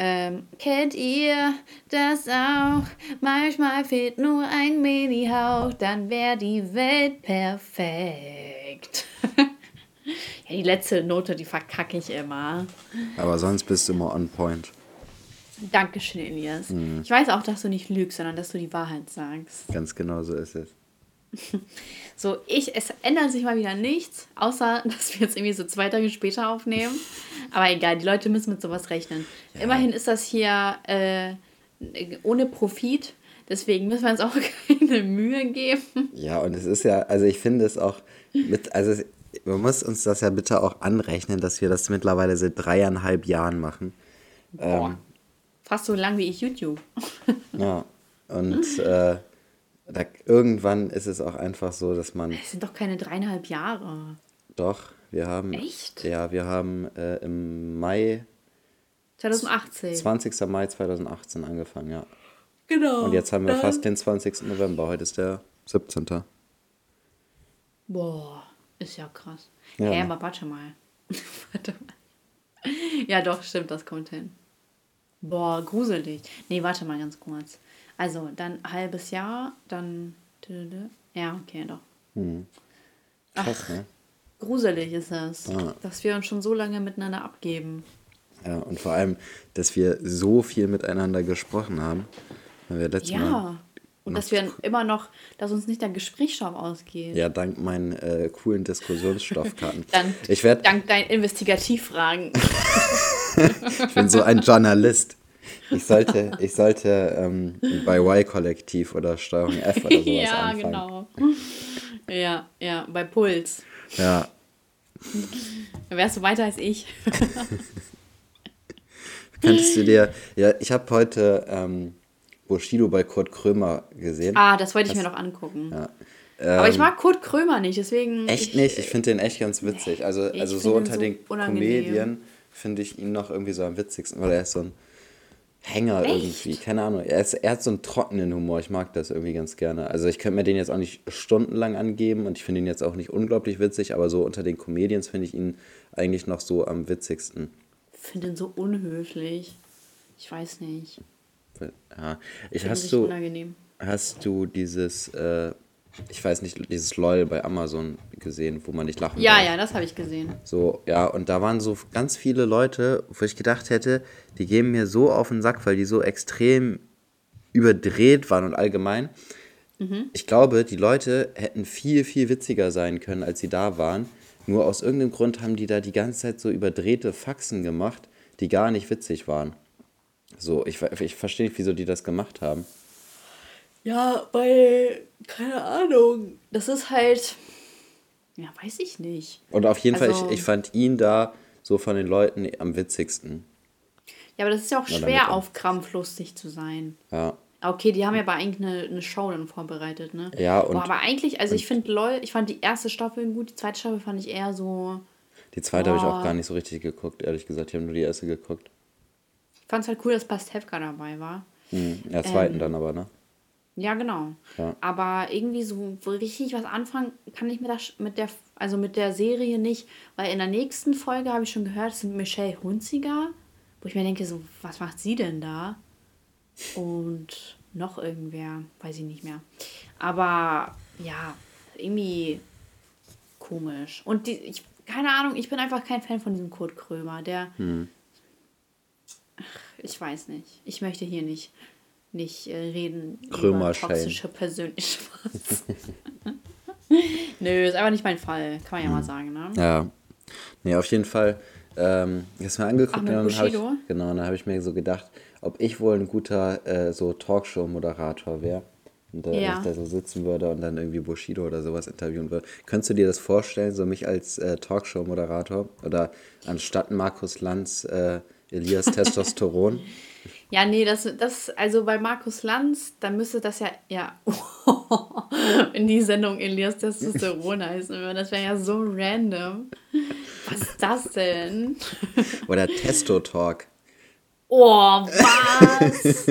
Ähm, kennt ihr das auch? Manchmal fehlt nur ein Mini-Hauch, dann wäre die Welt perfekt. ja, die letzte Note, die verkacke ich immer. Aber sonst bist du immer on point. Dankeschön, Elias. Mhm. Ich weiß auch, dass du nicht lügst, sondern dass du die Wahrheit sagst. Ganz genau so ist es. So, ich, es ändert sich mal wieder nichts, außer dass wir jetzt irgendwie so zwei Tage später aufnehmen. Aber egal, die Leute müssen mit sowas rechnen. Ja. Immerhin ist das hier äh, ohne Profit, deswegen müssen wir uns auch keine Mühe geben. Ja, und es ist ja, also ich finde es auch mit, also man muss uns das ja bitte auch anrechnen, dass wir das mittlerweile seit dreieinhalb Jahren machen. Boah. Ähm, Fast so lang wie ich YouTube. ja, und äh, da, irgendwann ist es auch einfach so, dass man. Es sind doch keine dreieinhalb Jahre. Doch, wir haben. Echt? Ja, wir haben äh, im Mai. 2018. 20. Mai 2018 angefangen, ja. Genau. Und jetzt haben wir fast den 20. November. Heute ist der 17. Boah, ist ja krass. Ja, hey, aber warte mal. warte mal. Ja, doch, stimmt, das kommt hin. Boah, gruselig. Nee, warte mal ganz kurz. Also, dann halbes Jahr, dann. Ja, okay, doch. Hm. Krass, Ach, ne? Gruselig ist das, ah. dass wir uns schon so lange miteinander abgeben. Ja, und vor allem, dass wir so viel miteinander gesprochen haben. Weil wir letztes ja. Mal und dass wir immer noch, dass uns nicht der Gesprächsstoff ausgeht. Ja, dank meinen äh, coolen Diskussionsstoffkarten. Dann, ich werd, dank deinen Investigativfragen. ich bin so ein Journalist. Ich sollte, ich sollte ähm, bei Y-Kollektiv oder Steuerung F oder sowas ja, anfangen. genau. Ja, ja, bei Puls. Ja. Dann wärst du weiter als ich. Könntest du dir, ja, ich habe heute ähm, Bushido bei Kurt Krömer gesehen. Ah, das wollte ich das, mir noch angucken. Ja. Ähm, Aber ich ähm, mag Kurt Krömer nicht, deswegen. Echt ich, nicht? Ich finde den echt ganz witzig. Also, also so unter so den Komedien finde ich ihn noch irgendwie so am witzigsten, weil er ist so ein Hänger Echt? irgendwie. Keine Ahnung. Er, ist, er hat so einen trockenen Humor. Ich mag das irgendwie ganz gerne. Also ich könnte mir den jetzt auch nicht stundenlang angeben und ich finde ihn jetzt auch nicht unglaublich witzig, aber so unter den Comedians finde ich ihn eigentlich noch so am witzigsten. Ich finde ihn so unhöflich. Ich weiß nicht. Ja. Ich, hast du, unangenehm. Hast du dieses äh, ich weiß nicht, dieses LOL bei Amazon gesehen, wo man nicht lachen Ja, darf. ja, das habe ich gesehen. So, ja, und da waren so ganz viele Leute, wo ich gedacht hätte, die gehen mir so auf den Sack, weil die so extrem überdreht waren und allgemein. Mhm. Ich glaube, die Leute hätten viel, viel witziger sein können, als sie da waren. Nur aus irgendeinem Grund haben die da die ganze Zeit so überdrehte Faxen gemacht, die gar nicht witzig waren. So, ich, ich verstehe nicht, wieso die das gemacht haben. Ja, weil, keine Ahnung, das ist halt, ja, weiß ich nicht. Und auf jeden also, Fall, ich, ich fand ihn da so von den Leuten am witzigsten. Ja, aber das ist ja auch schwer, auf Krampf lustig zu sein. Ja. Okay, die haben ja aber eigentlich eine, eine Show dann vorbereitet, ne? Ja, und. Boah, aber eigentlich, also ich finde LOL, ich fand die erste Staffel gut, die zweite Staffel fand ich eher so. Die zweite habe ich auch gar nicht so richtig geguckt, ehrlich gesagt. Ich habe nur die erste geguckt. Ich fand es halt cool, dass Pastewka dabei war. Mhm, in der zweiten ähm, dann aber, ne? Ja, genau. Ja. Aber irgendwie so richtig was anfangen kann ich mit der, mit der, also mit der Serie nicht, weil in der nächsten Folge habe ich schon gehört, es sind Michelle Hunziger, wo ich mir denke, so, was macht sie denn da? Und noch irgendwer, weiß ich nicht mehr. Aber ja, irgendwie komisch. Und die, ich, keine Ahnung, ich bin einfach kein Fan von diesem Kurt Krömer, der. Hm. Ach, ich weiß nicht. Ich möchte hier nicht nicht äh, reden über toxische Persönlichkeit. Nö, ist einfach nicht mein Fall, kann man ja hm. mal sagen, ne? Ja. Nee, auf jeden Fall. Ähm, ich habe mir angeguckt Ach, und dann habe ich, genau, dann habe ich mir so gedacht, ob ich wohl ein guter äh, so Talkshow-Moderator wäre. Und äh, ja. ich da so sitzen würde und dann irgendwie Bushido oder sowas interviewen würde. Könntest du dir das vorstellen, so mich als äh, Talkshow-Moderator oder anstatt Markus Lanz äh, Elias Testosteron? Ja, nee, das, das, also bei Markus Lanz, da müsste das ja, ja, in die Sendung Elias Testosteron heißen. Das wäre ja so random. Was ist das denn? Oder Testo-Talk. Oh, was?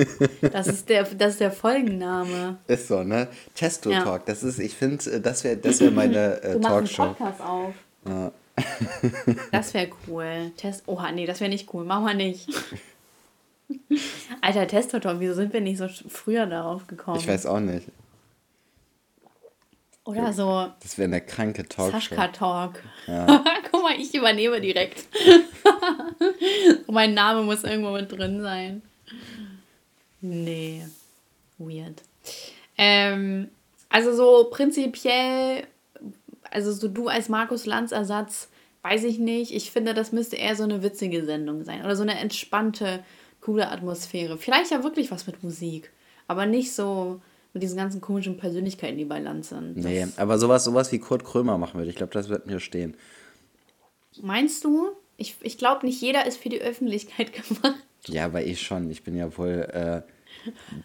Das ist der, das ist der Folgenname. Ist so, ne? Testo Talk. Ja. Das ist, ich finde, das wäre das wär meine äh, du Talkshow. Einen Podcast auf. Ja. Das wäre cool. Test. Oha, nee, das wäre nicht cool. Machen wir nicht. Alter, Testotalk, wieso sind wir nicht so früher darauf gekommen? Ich weiß auch nicht. Oder so. Das wäre eine kranke Talk. Sascha Talk. Ja. Guck mal, ich übernehme direkt. mein Name muss irgendwo mit drin sein. Nee. Weird. Ähm, also so prinzipiell, also so du als Markus Lanz Ersatz, weiß ich nicht. Ich finde, das müsste eher so eine witzige Sendung sein. Oder so eine entspannte, coole Atmosphäre. Vielleicht ja wirklich was mit Musik. Aber nicht so mit diesen ganzen komischen Persönlichkeiten, die bei Lanz sind. Nee, aber sowas, sowas wie Kurt Krömer machen würde. Ich glaube, das wird mir stehen. Meinst du? Ich, ich glaube, nicht jeder ist für die Öffentlichkeit gemacht. Ja, aber ich schon. Ich bin ja wohl äh,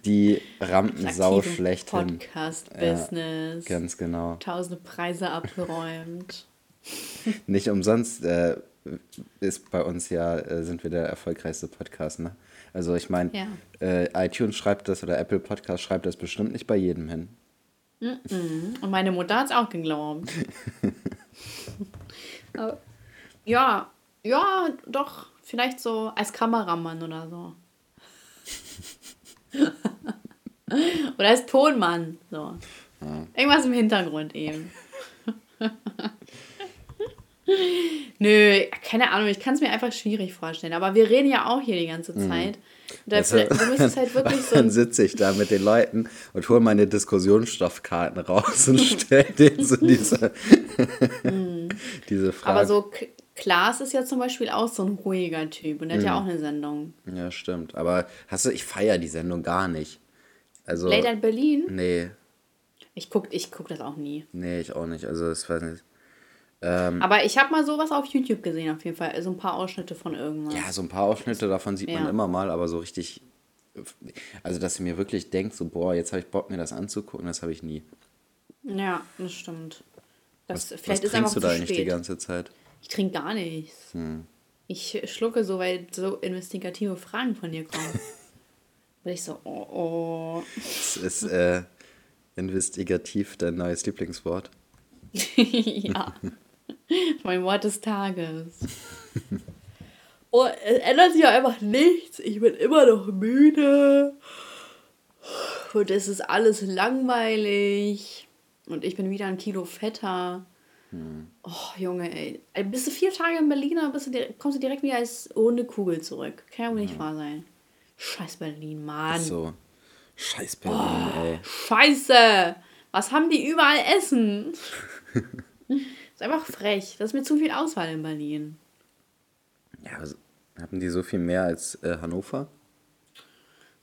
die Rampensau schlechthin. Podcast-Business. Ja, ganz genau. Tausende Preise abgeräumt. Nicht umsonst äh, ist bei uns ja, äh, sind wir der erfolgreichste Podcast, ne? Also ich meine, ja. äh, iTunes schreibt das oder Apple Podcast schreibt das bestimmt nicht bei jedem hin. Und meine Mutter hat es auch geglaubt. ja, ja, doch, vielleicht so als Kameramann oder so. oder als Tonmann. So. Ja. Irgendwas im Hintergrund eben. Nö, keine Ahnung, ich kann es mir einfach schwierig vorstellen. Aber wir reden ja auch hier die ganze mhm. Zeit. Mhm. Also, du müsstest halt wirklich so. Dann sitze ich da mit den Leuten und hole meine Diskussionsstoffkarten raus und stelle denen so diese, mhm. diese Frage. Aber so Klaas ist ja zum Beispiel auch so ein ruhiger Typ und der mhm. hat ja mhm. auch eine Sendung. Ja, stimmt. Aber hast du, ich feiere die Sendung gar nicht. Also, Late at Berlin? Nee. Ich gucke ich guck das auch nie. Nee, ich auch nicht. Also, ich weiß nicht. Ähm, Aber ich habe mal sowas auf YouTube gesehen, auf jeden Fall. So ein paar Ausschnitte von irgendwas. Ja, so ein paar Ausschnitte davon sieht ja. man immer mal, aber so richtig. Also, dass sie mir wirklich denkt, so, boah, jetzt habe ich Bock, mir das anzugucken, das habe ich nie. Ja, das stimmt. Das, was, vielleicht was ist trinkst du da eigentlich spät. die ganze Zeit? Ich trinke gar nichts. Hm. Ich schlucke so, weil so investigative Fragen von dir kommen. Weil ich so, oh, oh. Das ist äh, investigativ dein neues Lieblingswort. ja. mein Wort des Tages. Oh, es ändert sich ja einfach nichts. Ich bin immer noch müde. Und es ist alles langweilig. Und ich bin wieder ein Kilo fetter. Hm. Oh, Junge, ey. Bist du vier Tage in Berlin, bist du, kommst du direkt wieder als ohne Kugel zurück. Kann ja wohl nicht wahr sein. Scheiß Berlin, Mann. Ach so. Scheiß Berlin, oh, ey. Scheiße! Was haben die überall essen? ist einfach frech. Das ist mir zu viel Auswahl in Berlin. Ja, haben die so viel mehr als äh, Hannover?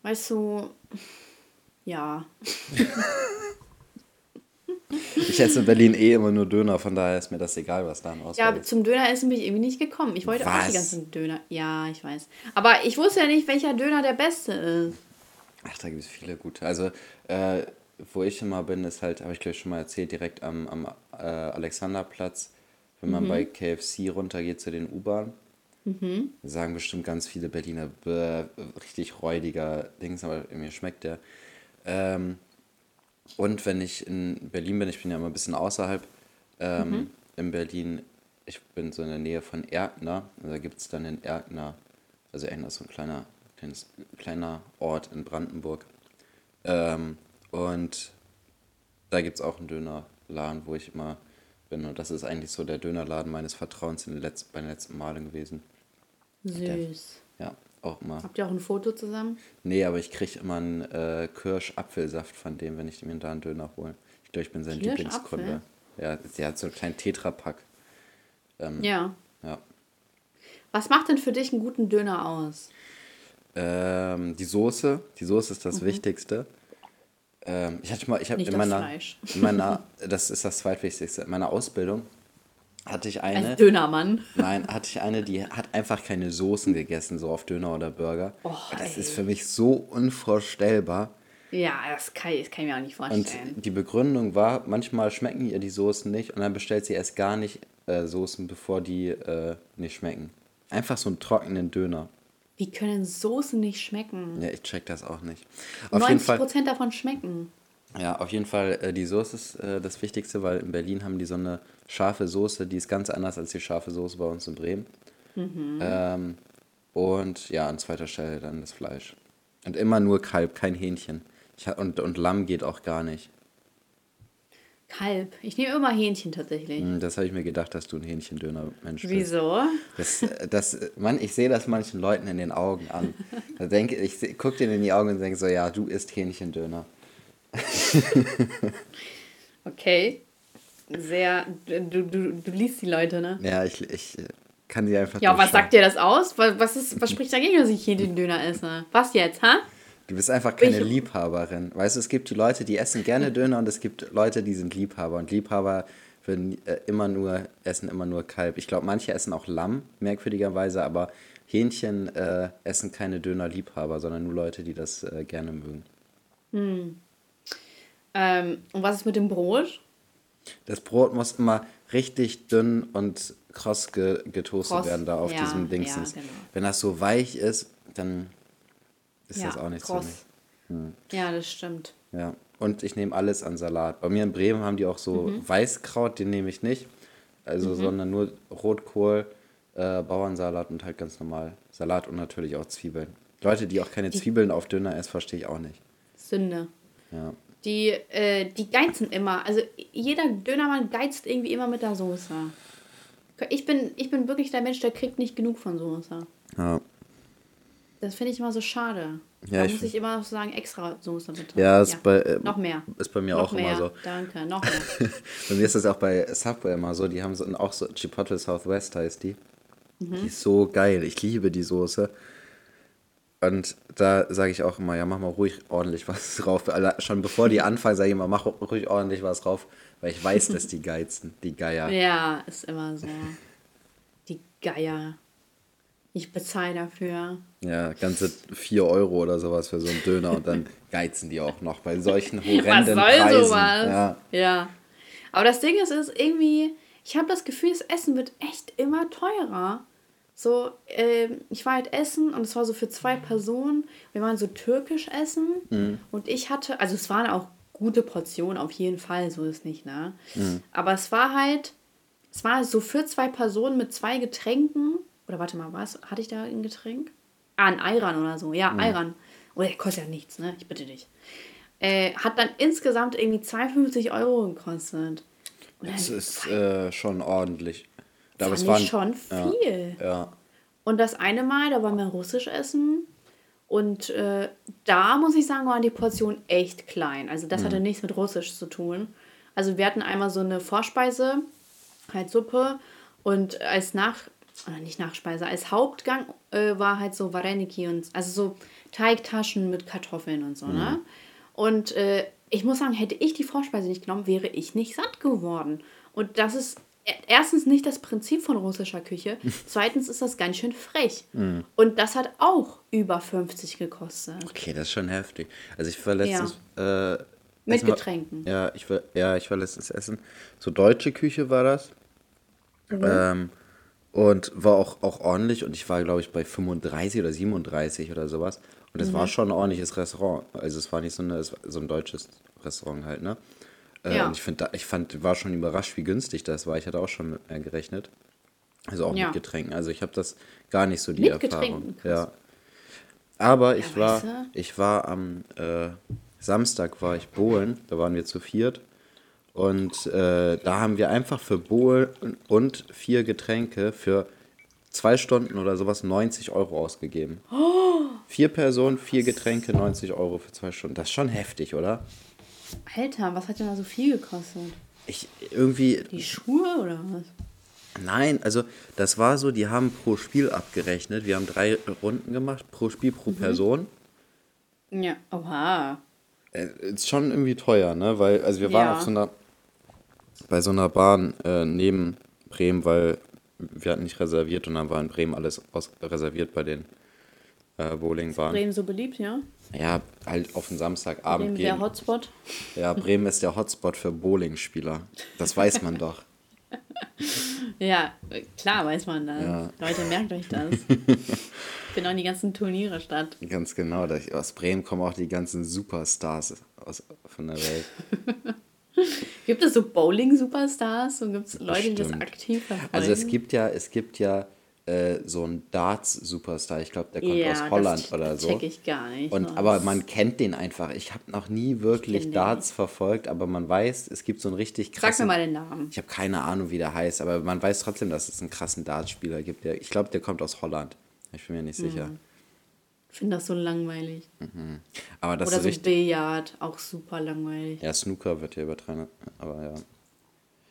Weißt du, ja. ich esse in Berlin eh immer nur Döner, von daher ist mir das egal, was da auswahl Ja, aber zum Döneressen bin ich irgendwie nicht gekommen. Ich wollte was? auch die ganzen Döner. Ja, ich weiß. Aber ich wusste ja nicht, welcher Döner der beste ist. Ach, da gibt es viele gute. Also, äh, wo ich immer bin, ist halt, habe ich glaube ich schon mal erzählt, direkt am, am äh, Alexanderplatz, wenn man mhm. bei KFC runtergeht zu den U-Bahnen. Mhm. Sagen bestimmt ganz viele Berliner, bäh, richtig räudiger Dings, aber mir schmeckt der. Ähm, und wenn ich in Berlin bin, ich bin ja immer ein bisschen außerhalb, ähm, mhm. in Berlin, ich bin so in der Nähe von Erkner, da gibt es dann in Erkner, also Erkner ist so ein kleiner, kleines, kleiner Ort in Brandenburg. Ähm, und da gibt es auch einen Dönerladen, wo ich immer bin. Und das ist eigentlich so der Dönerladen meines Vertrauens in den letzten, bei den letzten Malen gewesen. Süß. Der, ja, auch immer. Habt ihr auch ein Foto zusammen? Nee, aber ich kriege immer einen äh, Kirsch-Apfelsaft von dem, wenn ich mir da einen Döner hole. Ich glaube, ich bin sein Lieblingskunde. Ja, der hat so einen kleinen Tetrapack. Ähm, ja. Ja. Was macht denn für dich einen guten Döner aus? Ähm, die Soße. Die Soße ist das mhm. Wichtigste. Ähm, ich hatte mal, ich habe in meiner, in meiner, das ist das zweitwichtigste, in meiner Ausbildung hatte ich eine. Als Dönermann. Nein, hatte ich eine, die hat einfach keine Soßen gegessen, so auf Döner oder Burger. Oh, das ey. ist für mich so unvorstellbar. Ja, das kann, das kann ich mir auch nicht vorstellen. Und die Begründung war, manchmal schmecken ihr die Soßen nicht und dann bestellt sie erst gar nicht äh, Soßen, bevor die äh, nicht schmecken. Einfach so einen trockenen Döner. Wie können Soßen nicht schmecken? Ja, ich check das auch nicht. Auf 90% jeden Fall, davon schmecken. Ja, auf jeden Fall, äh, die Soße ist äh, das Wichtigste, weil in Berlin haben die so eine scharfe Soße, die ist ganz anders als die scharfe Soße bei uns in Bremen. Mhm. Ähm, und ja, an zweiter Stelle dann das Fleisch. Und immer nur Kalb, kein Hähnchen. Ich, und, und Lamm geht auch gar nicht. Kalb. Ich nehme immer Hähnchen tatsächlich. Hm, das habe ich mir gedacht, dass du ein Hähnchendöner-Mensch bist. Wieso? Das, das, Mann, ich sehe das manchen Leuten in den Augen an. Da denke, ich gucke denen in die Augen und denke so, ja, du isst Hähnchendöner. okay. Sehr, du, du, du liest die Leute, ne? Ja, ich, ich kann sie einfach Ja, was sagt dir das aus? Was, ist, was spricht dagegen, dass ich Hähnchendöner esse? Was jetzt, ha? Du bist einfach keine ich, Liebhaberin. Weißt du, es gibt Leute, die essen gerne Döner und es gibt Leute, die sind Liebhaber. Und Liebhaber würden äh, immer nur, essen immer nur Kalb. Ich glaube, manche essen auch Lamm, merkwürdigerweise, aber Hähnchen äh, essen keine Döner-Liebhaber, sondern nur Leute, die das äh, gerne mögen. Hm. Ähm, und was ist mit dem Brot? Das Brot muss immer richtig dünn und kross ge getoastet kross, werden da auf ja, diesem Dingsens. Ja, genau. Wenn das so weich ist, dann ist ja, das auch nicht kross. so. Hm. Ja, das stimmt. Ja, und ich nehme alles an Salat. Bei mir in Bremen haben die auch so mhm. Weißkraut, den nehme ich nicht. Also, mhm. sondern nur Rotkohl, äh, Bauernsalat und halt ganz normal Salat und natürlich auch Zwiebeln. Leute, die auch keine Zwiebeln auf Döner essen, verstehe ich auch nicht. Sünde. Ja. Die, äh, die geizen immer. Also jeder Dönermann geizt irgendwie immer mit der Soße. Ich bin, ich bin wirklich der Mensch, der kriegt nicht genug von Soße. Ja. Das finde ich immer so schade. Ja, da muss ich immer sagen, extra Soße bitte. Ja, ist ja. bei äh, noch mehr. Ist bei mir noch auch mehr. immer so. Danke, noch mehr. bei mir ist das auch bei Subway immer so. Die haben so auch so Chipotle Southwest heißt die. Mhm. Die ist so geil. Ich liebe die Soße. Und da sage ich auch immer, ja, mach mal ruhig ordentlich was drauf. Schon bevor die anfangen, sage ich immer, mach ruhig ordentlich was drauf, weil ich weiß, dass die geizen, die Geier. Ja, ist immer so. Die Geier. Ich bezahle dafür. Ja, ganze 4 Euro oder sowas für so einen Döner und dann geizen die auch noch bei solchen horrenden Was soll Preisen. sowas? Ja. ja. Aber das Ding ist, ist irgendwie, ich habe das Gefühl, das Essen wird echt immer teurer. So, äh, ich war halt essen und es war so für zwei Personen. Wir waren so türkisch essen mhm. und ich hatte, also es waren auch gute Portionen auf jeden Fall, so ist nicht, ne? Mhm. Aber es war halt, es war so für zwei Personen mit zwei Getränken. Oder warte mal, was? Hatte ich da ein Getränk? Ah, ein Ayran oder so. Ja, mhm. Ayran. Oder der kostet ja nichts, ne? Ich bitte dich. Äh, hat dann insgesamt irgendwie 52 Euro gekostet. das ist äh, schon ordentlich. Aber es war schon viel. Ja, ja. Und das eine Mal, da waren wir russisch essen. Und äh, da muss ich sagen, waren die Portionen echt klein. Also das mhm. hatte nichts mit Russisch zu tun. Also wir hatten einmal so eine Vorspeise, halt Suppe. Und als Nach, oder nicht Nachspeise, als Hauptgang äh, war halt so Vareniki und also so Teigtaschen mit Kartoffeln und so, ne? mhm. ne? Und äh, ich muss sagen, hätte ich die Vorspeise nicht genommen, wäre ich nicht satt geworden. Und das ist erstens nicht das Prinzip von russischer Küche, zweitens ist das ganz schön frech. Mm. Und das hat auch über 50 gekostet. Okay, das ist schon heftig. Also ich war letztens... Ja. Äh, Mit Getränken. Ja, ich war, ja, ich war letztens essen. So deutsche Küche war das. Mhm. Ähm, und war auch, auch ordentlich und ich war, glaube ich, bei 35 oder 37 oder sowas. Und es mhm. war schon ein ordentliches Restaurant. Also es war nicht so, eine, so ein deutsches Restaurant halt, ne? Äh, ja. Und ich, find, ich fand, war schon überrascht, wie günstig das war. Ich hatte auch schon mit mehr gerechnet. Also auch ja. mit Getränken. Also ich habe das gar nicht so die mit Erfahrung. Ja. Aber ich ja, war, ich war am äh, Samstag war ich Bohlen, da waren wir zu viert. Und äh, da haben wir einfach für Bohlen und vier Getränke für zwei Stunden oder sowas 90 Euro ausgegeben. Oh. Vier Personen, vier Getränke, 90 Euro für zwei Stunden. Das ist schon heftig, oder? Alter, was hat denn da so viel gekostet? Ich irgendwie. Die Schuhe oder was? Nein, also das war so, die haben pro Spiel abgerechnet. Wir haben drei Runden gemacht, pro Spiel, pro mhm. Person. Ja, oha. Äh, ist schon irgendwie teuer, ne? Weil, also wir waren ja. auf so einer, bei so einer Bahn äh, neben Bremen, weil wir hatten nicht reserviert und dann war in Bremen alles aus, reserviert bei den äh, Bowlingbahnen. Bremen so beliebt, ja? Ja, halt auf den Samstagabend Bremen gehen. der Hotspot? Ja, Bremen ist der Hotspot für Bowlingspieler. Das weiß man doch. Ja, klar weiß man das. Ja. Leute, merkt euch das. Finden auch die ganzen Turniere statt. Ganz genau. Aus Bremen kommen auch die ganzen Superstars aus, von der Welt. gibt es so Bowling-Superstars und gibt es Leute, die das aktiv verfolgen? Also es gibt ja, es gibt ja äh, so ein Darts-Superstar. Ich glaube, der kommt ja, aus Holland das, oder so. Check ich gar nicht. Und, aber man kennt den einfach. Ich habe noch nie wirklich Darts verfolgt, aber man weiß, es gibt so einen richtig krassen. Sag mir mal den Namen. Ich habe keine Ahnung, wie der heißt, aber man weiß trotzdem, dass es einen krassen Darts-Spieler gibt. Der, ich glaube, der kommt aus Holland. Ich bin mir nicht sicher. Mhm. Ich finde das so langweilig. Mhm. Aber das Oder so richtig... Billard, auch super langweilig. Ja, Snooker wird ja übertragen, aber ja.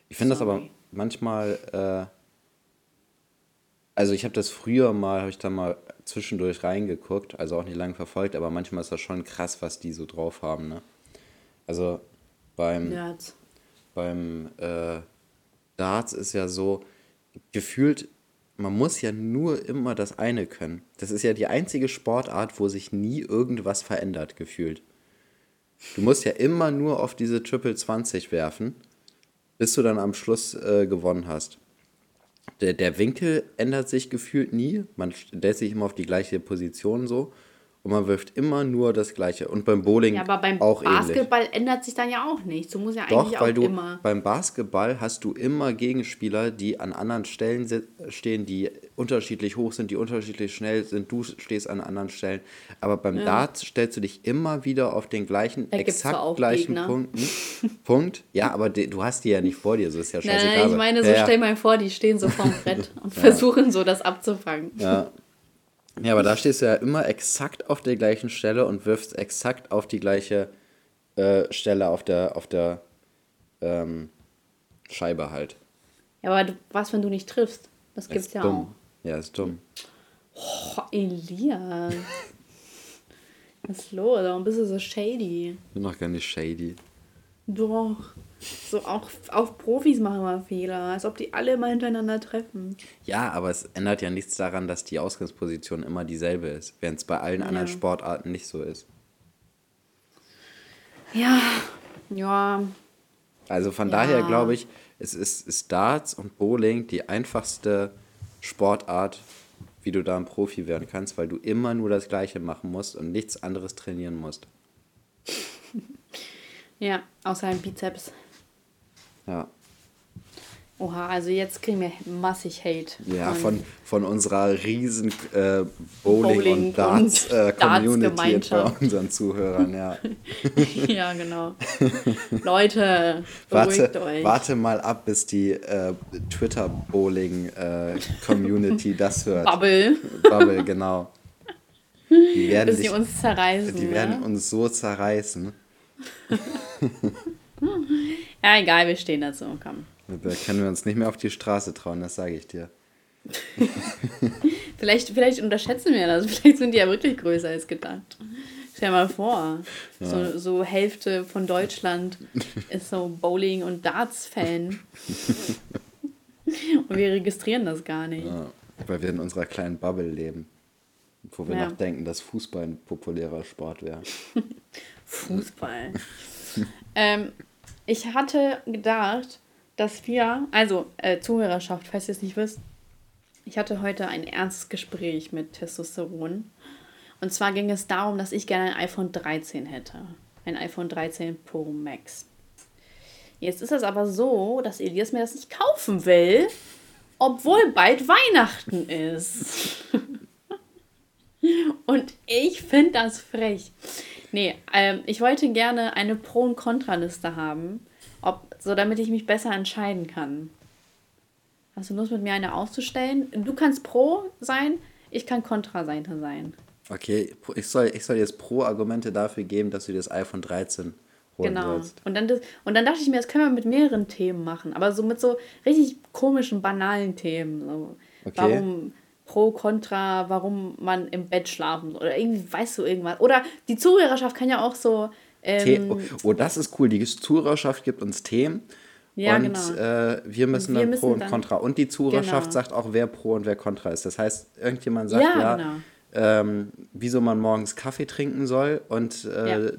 Ich finde das aber manchmal, äh, also ich habe das früher mal, habe ich da mal zwischendurch reingeguckt, also auch nicht lange verfolgt, aber manchmal ist das schon krass, was die so drauf haben, ne? Also beim, Darts. beim äh, Darts ist ja so, gefühlt man muss ja nur immer das eine können. Das ist ja die einzige Sportart, wo sich nie irgendwas verändert, gefühlt. Du musst ja immer nur auf diese Triple 20 werfen, bis du dann am Schluss äh, gewonnen hast. Der, der Winkel ändert sich gefühlt nie. Man stellt sich immer auf die gleiche Position so und man wirft immer nur das Gleiche. Und beim Bowling ja, aber beim auch Basketball ähnlich. ändert sich dann ja auch nichts. Du musst ja Doch, eigentlich weil auch du immer. Beim Basketball hast du immer Gegenspieler, die an anderen Stellen stehen, die unterschiedlich hoch sind, die unterschiedlich schnell sind. Du stehst an anderen Stellen. Aber beim ja. Dart stellst du dich immer wieder auf den gleichen, da exakt gleichen Gegner. Punkten. Punkt. Ja, aber du hast die ja nicht vor dir, so ist ja scheißegal. Nein, ich meine, so ja, stell mal vor, die stehen so vorm Brett und versuchen so das abzufangen. Ja. Ja, aber da stehst du ja immer exakt auf der gleichen Stelle und wirfst exakt auf die gleiche äh, Stelle auf der, auf der ähm, Scheibe halt. Ja, aber was, wenn du nicht triffst? Das gibt's ja dumm. auch. Ja, ist dumm. Oh, Elias. was ist los? Warum bist du so shady? Ich bin noch gar nicht shady. Doch. So auch, auch Profis machen mal Fehler, als ob die alle immer hintereinander treffen. Ja, aber es ändert ja nichts daran, dass die Ausgangsposition immer dieselbe ist, während es bei allen ja. anderen Sportarten nicht so ist. Ja, ja. Also von ja. daher glaube ich, es ist, ist Darts und Bowling die einfachste Sportart, wie du da ein Profi werden kannst, weil du immer nur das Gleiche machen musst und nichts anderes trainieren musst. Ja, außer ein Bizeps. Ja. Oha, also jetzt kriegen wir massig Hate. Ja, von, von unserer riesen äh, Bowling, Bowling, und Darts, äh, Community bei unseren Zuhörern, ja. ja, genau. Leute, warte, euch. Warte mal ab, bis die äh, Twitter-Bowling-Community äh, das hört. Bubble. Bubble, genau. Die werden bis sie uns zerreißen. Die ne? werden uns so zerreißen. Ja, egal, wir stehen dazu. Komm. Da können wir uns nicht mehr auf die Straße trauen, das sage ich dir. vielleicht, vielleicht unterschätzen wir das. Vielleicht sind die ja wirklich größer als gedacht. Stell dir mal vor, ja. so, so Hälfte von Deutschland ist so Bowling- und Darts-Fan. und wir registrieren das gar nicht. Ja, weil wir in unserer kleinen Bubble leben. Wo wir ja. noch denken, dass Fußball ein populärer Sport wäre. Fußball. ähm, ich hatte gedacht, dass wir, also äh, Zuhörerschaft, falls ihr es nicht wisst, ich hatte heute ein ernstes Gespräch mit Testosteron. Und zwar ging es darum, dass ich gerne ein iPhone 13 hätte. Ein iPhone 13 Pro Max. Jetzt ist es aber so, dass Elias mir das nicht kaufen will, obwohl bald Weihnachten ist. Und ich finde das frech. Nee, ähm, ich wollte gerne eine Pro- und Kontraliste haben, ob, so damit ich mich besser entscheiden kann. Hast du Lust, mit mir eine auszustellen? Du kannst Pro sein, ich kann Kontraseite sein. Okay, ich soll, ich soll jetzt Pro-Argumente dafür geben, dass du dir das iPhone 13 holen genau. sollst. Und dann, das, und dann dachte ich mir, das können wir mit mehreren Themen machen, aber so mit so richtig komischen, banalen Themen. So. Okay. Warum Pro, Contra, warum man im Bett schlafen soll. Oder irgendwie weißt du irgendwas. Oder die Zuhörerschaft kann ja auch so. Ähm, oh, oh, das ist cool. Die Zuhörerschaft gibt uns Themen. Ja, und genau. äh, wir müssen wir dann müssen Pro und Contra. Und die Zuhörerschaft genau. sagt auch, wer Pro und wer Contra ist. Das heißt, irgendjemand sagt ja, ja genau. ähm, wieso man morgens Kaffee trinken soll und äh, ja.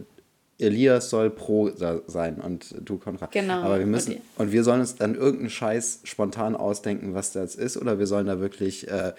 Elias soll pro sein und du Contra. Genau. Aber wir müssen, okay. und wir sollen uns dann irgendeinen Scheiß spontan ausdenken, was das ist, oder wir sollen da wirklich äh,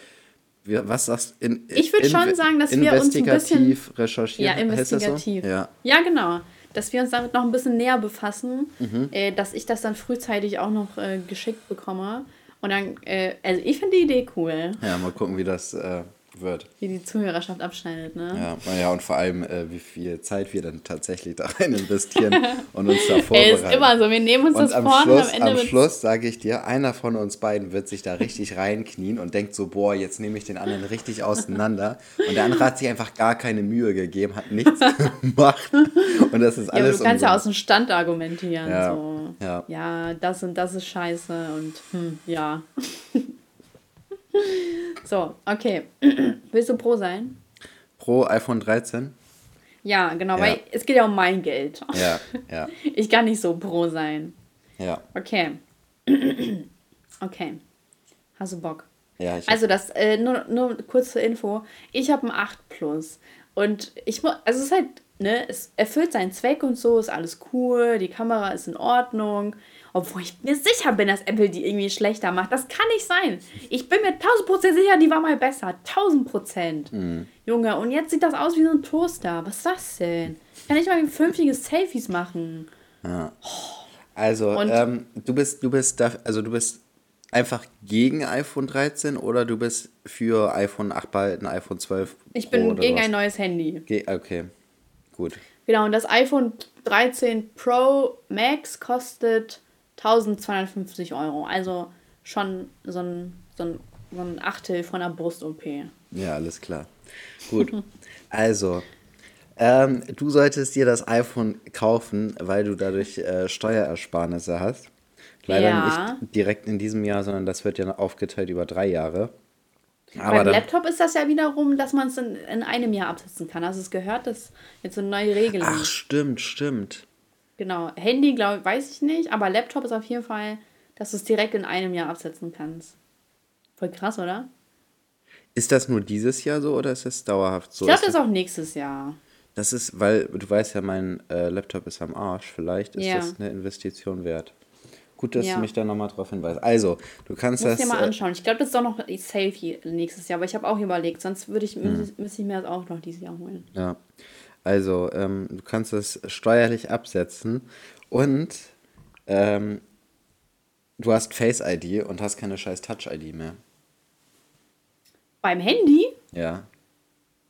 was sagst in, Ich würde schon sagen, dass wir uns ein bisschen recherchieren. Ja, investigativ. So? Ja. ja, genau. Dass wir uns damit noch ein bisschen näher befassen, mhm. äh, dass ich das dann frühzeitig auch noch äh, geschickt bekomme Und dann, äh, also ich finde die Idee cool. Ja, mal gucken, wie das äh, wird. Wie die Zuhörerschaft abschneidet, ne? Ja, ja und vor allem, äh, wie viel Zeit wir dann tatsächlich da rein investieren und uns da vorbereiten. Ey, ist immer so, wir nehmen uns und das am vor Schluss, und am Ende Am Schluss sage ich dir, einer von uns beiden wird sich da richtig reinknien und denkt so, boah, jetzt nehme ich den anderen richtig auseinander. Und der andere hat sich einfach gar keine Mühe gegeben, hat nichts gemacht. Und das ist alles. Ja, du kannst ja aus dem Stand argumentieren. Ja, so. ja. ja, das und das ist scheiße und hm, ja. So, okay. Willst du pro sein? Pro iPhone 13? Ja, genau, ja. weil es geht ja um mein Geld. Ja, ja. Ich kann nicht so pro sein. Ja. Okay. Okay. Hast du Bock? Ja, ich Also das, äh, nur, nur kurz zur Info. Ich habe ein 8 Plus. Und ich muss, also es ist halt, ne, es erfüllt seinen Zweck und so, ist alles cool, die Kamera ist in Ordnung. Obwohl ich mir sicher bin, dass Apple die irgendwie schlechter macht. Das kann nicht sein. Ich bin mir 1000 Prozent sicher, die war mal besser. 1000 Prozent. Mhm. Junge, und jetzt sieht das aus wie so ein Toaster. Was ist das denn? Ich kann nicht mal fünftige Selfies machen. Ja. Also, ähm, du bist, du bist da, also du bist einfach gegen iPhone 13 oder du bist für iPhone 8 bald ein iPhone 12? Ich bin gegen was? ein neues Handy. Ge okay, gut. Genau, und das iPhone 13 Pro Max kostet 1250 Euro. Also schon so ein, so ein, so ein Achtel von einer Brust-OP. Ja, alles klar. Gut. also, ähm, du solltest dir das iPhone kaufen, weil du dadurch äh, Steuerersparnisse hast. Leider ja. nicht direkt in diesem Jahr, sondern das wird ja aufgeteilt über drei Jahre. Aber Beim Laptop ist das ja wiederum, dass man es in, in, einem Jahr absetzen kann. Also es gehört das jetzt so eine neue Regelung. Ach, stimmt, stimmt. Genau. Handy, glaube weiß ich nicht, aber Laptop ist auf jeden Fall, dass du es direkt in einem Jahr absetzen kannst. Voll krass, oder? Ist das nur dieses Jahr so oder ist das dauerhaft so? Ich glaube, das ist auch nächstes Jahr. Das ist, weil du weißt ja, mein äh, Laptop ist am Arsch. Vielleicht ist ja. das eine Investition wert. Gut, dass ja. du mich da nochmal drauf hinweist. Also, du kannst Muss das. dir mal äh, anschauen. Ich glaube, das ist auch noch safe nächstes Jahr, aber ich habe auch überlegt, sonst würde ich, hm. müsste ich mir das auch noch dieses Jahr holen. Ja. Also, ähm, du kannst es steuerlich absetzen und ähm, du hast Face ID und hast keine scheiß Touch ID mehr. Beim Handy? Ja.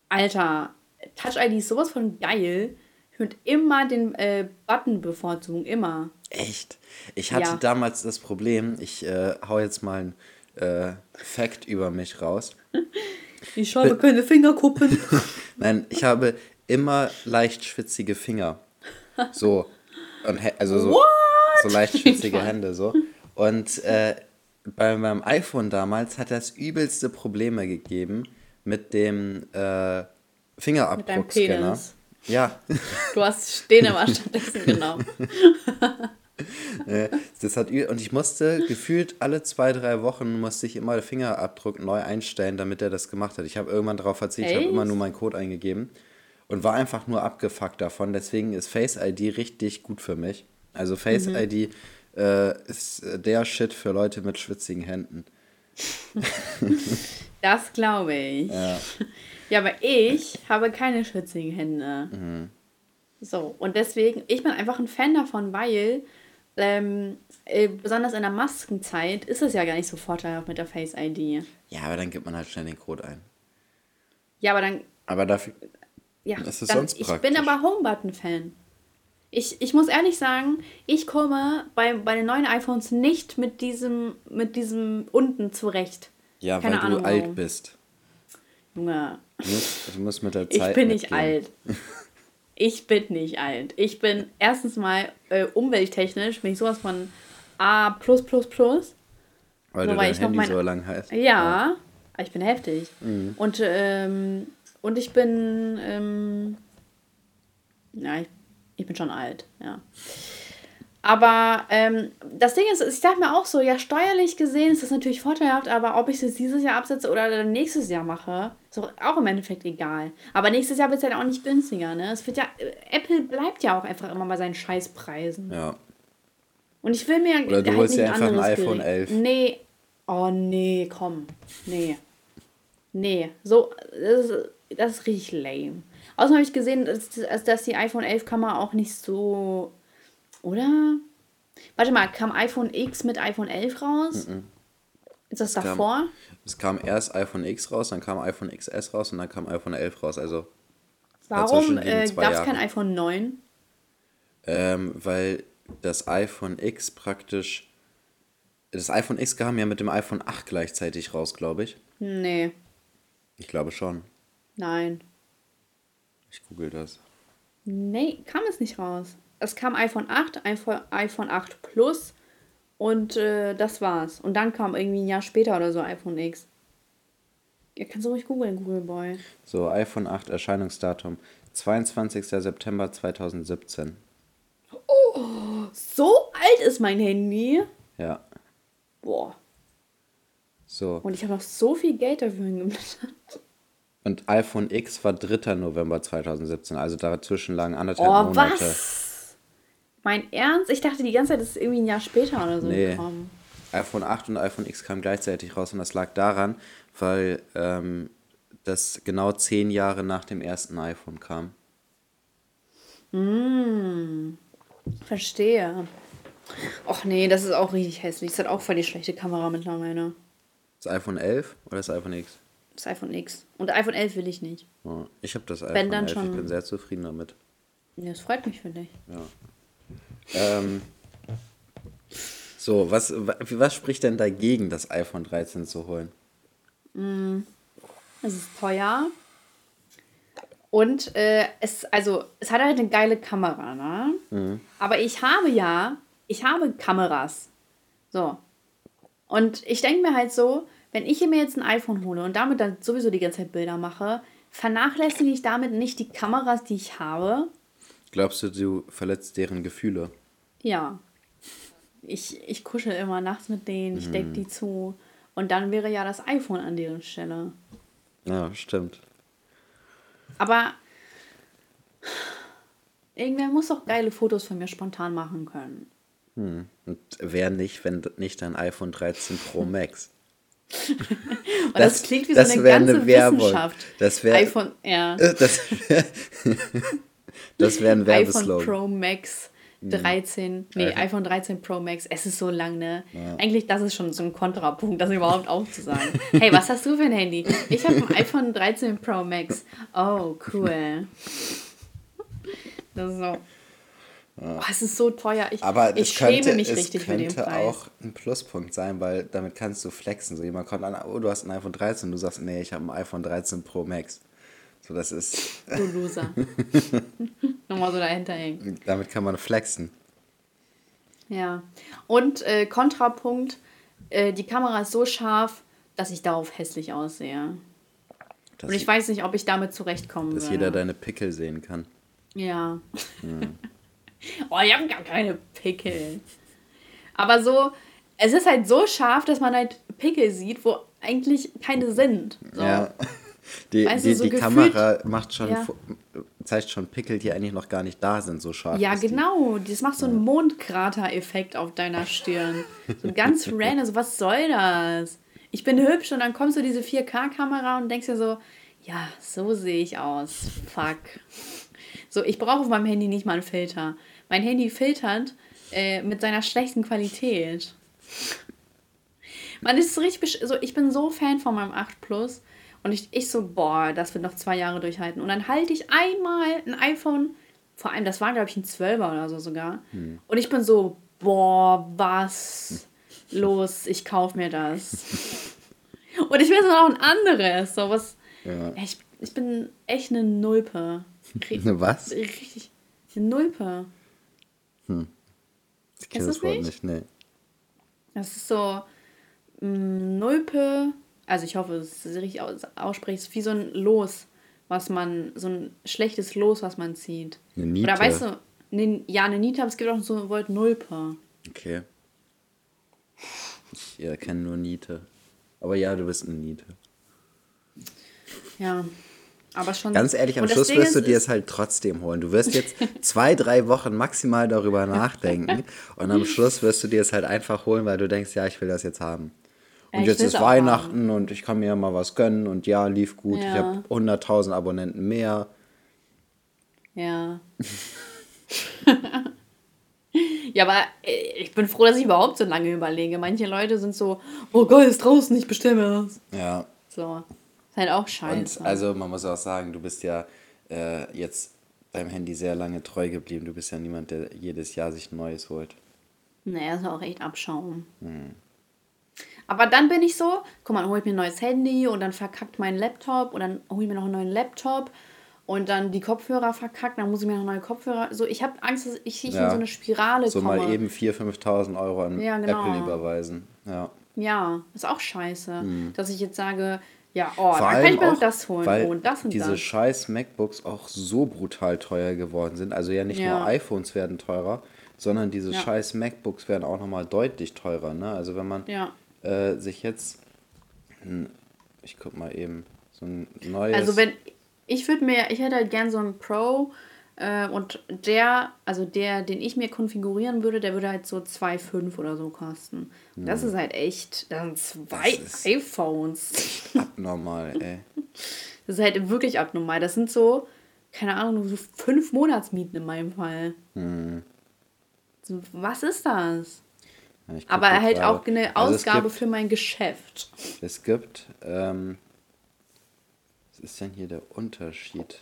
Alter, Touch ID ist sowas von geil. Ich würde immer den äh, Button bevorzugen, immer. Echt? Ich hatte ja. damals das Problem, ich äh, hau jetzt mal ein äh, Fact über mich raus. Ich habe keine Fingerkuppen. Nein, ich habe immer leicht schwitzige Finger. So. Und, also so, so leicht schwitzige Hände so. Und äh, bei meinem iPhone damals hat das übelste Probleme gegeben mit dem äh, Fingerabdruckscanner. Ja. Du hast den aber stattdessen genommen. das hat, und ich musste gefühlt alle zwei, drei Wochen musste ich immer den Fingerabdruck neu einstellen, damit er das gemacht hat. Ich habe irgendwann darauf verzichtet, ich habe immer nur meinen Code eingegeben und war einfach nur abgefuckt davon. Deswegen ist Face ID richtig gut für mich. Also Face mhm. ID äh, ist der Shit für Leute mit schwitzigen Händen. das glaube ich. Ja. ja, aber ich habe keine schwitzigen Hände. Mhm. So, und deswegen, ich bin einfach ein Fan davon, weil ähm, äh, besonders in der Maskenzeit ist es ja gar nicht so vorteilhaft mit der Face ID. Ja, aber dann gibt man halt schnell den Code ein. Ja, aber dann. Aber dafür. Ja, das ist dann, sonst praktisch. ich bin aber Homebutton-Fan. Ich, ich muss ehrlich sagen, ich komme bei, bei den neuen iPhones nicht mit diesem, mit diesem unten zurecht. Ja, Keine weil Ahnung, du alt warum. bist. Junge. Du musst, du mit der Zeit. Ich bin nicht alt. Ich bin nicht alt. Ich bin erstens mal äh, umwelttechnisch, bin ich sowas von A. Weil so, dein ich Handy mein, so lang heißt. Ja, ja, ich bin heftig. Mhm. Und, ähm, und ich bin. Ähm, ja, ich, ich bin schon alt, ja. Aber ähm, das Ding ist, ich dachte mir auch so, ja, steuerlich gesehen ist das natürlich vorteilhaft, aber ob ich es jetzt dieses Jahr absetze oder nächstes Jahr mache, ist auch im Endeffekt egal. Aber nächstes Jahr wird es halt auch nicht günstiger, ne? Es wird ja, Apple bleibt ja auch einfach immer bei seinen Scheißpreisen. Ja. Und ich will mir Oder du halt holst dir einfach ein iPhone 11. Nee. Oh, nee, komm. Nee. Nee. So, das ist, das ist richtig lame. Außerdem habe ich gesehen, dass, dass die iPhone 11 Kamera auch nicht so oder? Warte mal, kam iPhone X mit iPhone 11 raus? Mm -mm. Ist das es davor? Kam, es kam erst iPhone X raus, dann kam iPhone XS raus und dann kam iPhone 11 raus. Also Warum äh, gab es kein iPhone 9? Ähm, weil das iPhone X praktisch. Das iPhone X kam ja mit dem iPhone 8 gleichzeitig raus, glaube ich. Nee. Ich glaube schon. Nein. Ich google das. Nee, kam es nicht raus. Es kam iPhone 8, iPhone, iPhone 8 Plus und äh, das war's. Und dann kam irgendwie ein Jahr später oder so iPhone X. Ja, kannst du ruhig googeln, Google Boy. So, iPhone 8 Erscheinungsdatum 22. September 2017. Oh, so alt ist mein Handy. Ja. Boah. So. Und ich habe noch so viel Geld dafür hingeblättert. Und iPhone X war 3. November 2017, also dazwischen lagen anderthalb Oh, Monate. was? Mein Ernst? Ich dachte die ganze Zeit, das ist irgendwie ein Jahr später oder so Nee. gekommen. iPhone 8 und iPhone X kamen gleichzeitig raus und das lag daran, weil ähm, das genau zehn Jahre nach dem ersten iPhone kam. Verstehe. Och nee, das ist auch richtig hässlich. Das hat auch voll die schlechte Kamera mittlerweile. Das iPhone 11 oder das iPhone X? Das iPhone X. Und iPhone 11 will ich nicht. Ja, ich habe das Wenn, iPhone dann 11, ich schon. bin sehr zufrieden damit. Nee, das freut mich für dich. Ja. Ähm, so, was, wa- was spricht denn dagegen, das iPhone 13 zu holen? Es ist teuer. Und äh, es, also, es hat halt eine geile Kamera, ne? Aber ich habe ja, ich habe Kameras. So. Und ich denke mir halt so, wenn ich mir jetzt ein iPhone hole und damit dann sowieso die ganze Zeit Bilder mache, vernachlässige ich damit nicht die Kameras, die ich habe. Glaubst du, du verletzt deren Gefühle? Ja. Ich, ich kuschel immer nachts mit denen, ich decke die zu. Und dann wäre ja das iPhone an deren Stelle. Ja, stimmt. Aber irgendwer muss doch geile Fotos von mir spontan machen können. Und wer nicht, wenn nicht dein iPhone 13 Pro Max? Und das, klingt wie so das eine ganze eine. Wissenschaft. Das wär- iPhone, ja. Das wäre das wär ein iPhone Werbeslogan. Pro Max 13, nee, iPhone- iPhone 13 Pro Max, es ist so lang, ne? Eigentlich, das ist schon so ein Kontrapunkt, das überhaupt aufzusagen. hey, was hast du für ein Handy? Ich habe ein iPhone 13 Pro Max. Oh, cool. Das ist so. Oh, es ist so teuer. Ich, Aber ich könnte, schäme mich richtig für den könnte Preis. auch ein Pluspunkt sein, weil damit kannst du flexen. So jemand kommt an, oh, du hast ein iPhone 13 und du sagst, nee, ich habe ein iPhone 13 Pro Max. So, das ist, Du Loser. Nochmal so dahinter hängen. damit kann man flexen. Ja. Und äh, Kontrapunkt, äh, die Kamera ist so scharf, dass ich darauf hässlich aussehe. Dass, Und ich weiß nicht, ob ich damit zurechtkommen dass würde. jeder deine Pickel sehen kann. Ja. oh, ich habe gar keine Pickel. Aber so, es ist halt so scharf, dass man halt Pickel sieht, wo eigentlich keine sind. So. Ja. Die, Weißt du, die, so die gefühlt- Kamera macht schon, Ja. Zeigt schon Pickel, die eigentlich noch gar nicht da sind, so scharf. Ja, ist die. genau. Das macht so einen Mondkrater-Effekt auf deiner Stirn. So ganz random. So, was soll das? Ich bin hübsch und dann kommst du diese 4K-Kamera und denkst dir so, ja, so sehe ich aus. Fuck. So, ich brauche auf meinem Handy nicht mal einen Filter. Mein Handy filtert äh, mit seiner schlechten Qualität. Man ist so richtig, so, ich bin so Fan von meinem 8 Plus und ich, ich so, boah, das wird noch zwei Jahre durchhalten. Und dann halte ich einmal ein iPhone, vor allem, das war, glaube ich, ein 12er oder so sogar. Und ich bin so, boah, was? Los, ich kauf mir das. und ich will so noch ein anderes. So was. Ja. Ich, ich bin echt eine Nulpe. Eine was? Richtig. Eine Nulpe. Ich kenne das Wort nicht? nicht, nee. Das ist so mh, Nulpe. Also ich hoffe, es ist richtig aus, ausspricht. Es ist wie so ein Los, was man, so ein schlechtes Los, was man zieht. Eine Niete. Oder weißt du, ne, ja, eine Niete, aber es gibt auch so ein Wort Nulpe. Okay. Ich äh, kenne nur Niete. Aber ja, du bist eine Niete. Ja. Aber schon. Ganz ehrlich, am Schluss wirst du dir es halt trotzdem holen. Du wirst jetzt zwei, drei Wochen maximal darüber nachdenken und am Schluss wirst du dir es halt einfach holen, weil du denkst, ja, ich will das jetzt haben. Und ich jetzt ist Weihnachten und ich kann mir mal was gönnen und ja, lief gut. Ich Ja. habe 100.000 Abonnenten mehr. Ja. Ja, aber äh, ich bin froh, dass ich überhaupt so lange überlege. Manche Leute sind so, oh Gott, ist draußen, ich bestelle mir das. Ja. So. Halt auch scheiße. Und also man muss auch sagen, du bist ja äh, jetzt deinem Handy sehr lange treu geblieben. Du bist ja niemand, der jedes Jahr sich ein neues holt. Naja, ist auch echt Abschaum. Aber dann bin ich so, guck mal, dann hole ich mir ein neues Handy und dann verkackt mein Laptop und dann hole ich mir noch einen neuen Laptop und dann die Kopfhörer verkackt, dann muss ich mir noch neue Kopfhörer. So, ich habe Angst, dass ich nicht in so eine Spirale So komme. mal eben 4.000, 5.000 Euro an Ja, genau. Apple überweisen. Ja. Ja, ist auch scheiße, dass ich jetzt sage, ja, oh. Vor dann kann ich mir auch, noch das holen weil und das und diese das. scheiß MacBooks auch so brutal teuer geworden sind. Also ja nicht Ja. nur iPhones werden teurer, sondern diese Ja. scheiß MacBooks werden auch nochmal deutlich teurer. Ne? Also wenn man Ja. äh, sich jetzt, ich guck mal eben, so ein neues... Also wenn ich würde mir, ich hätte halt gern so einen Pro und der, also der, den ich mir konfigurieren würde, der würde halt so 2,5 oder so kosten. Das ist halt echt, das sind zwei iPhones. abnormal, ey. Das ist halt wirklich abnormal. Das sind so, keine Ahnung, so fünf Monatsmieten in meinem Fall. Hm. Was ist das? Aber halt gerade. auch eine Also Ausgabe gibt- für mein Geschäft. Es gibt, ähm, was ist denn hier der Unterschied?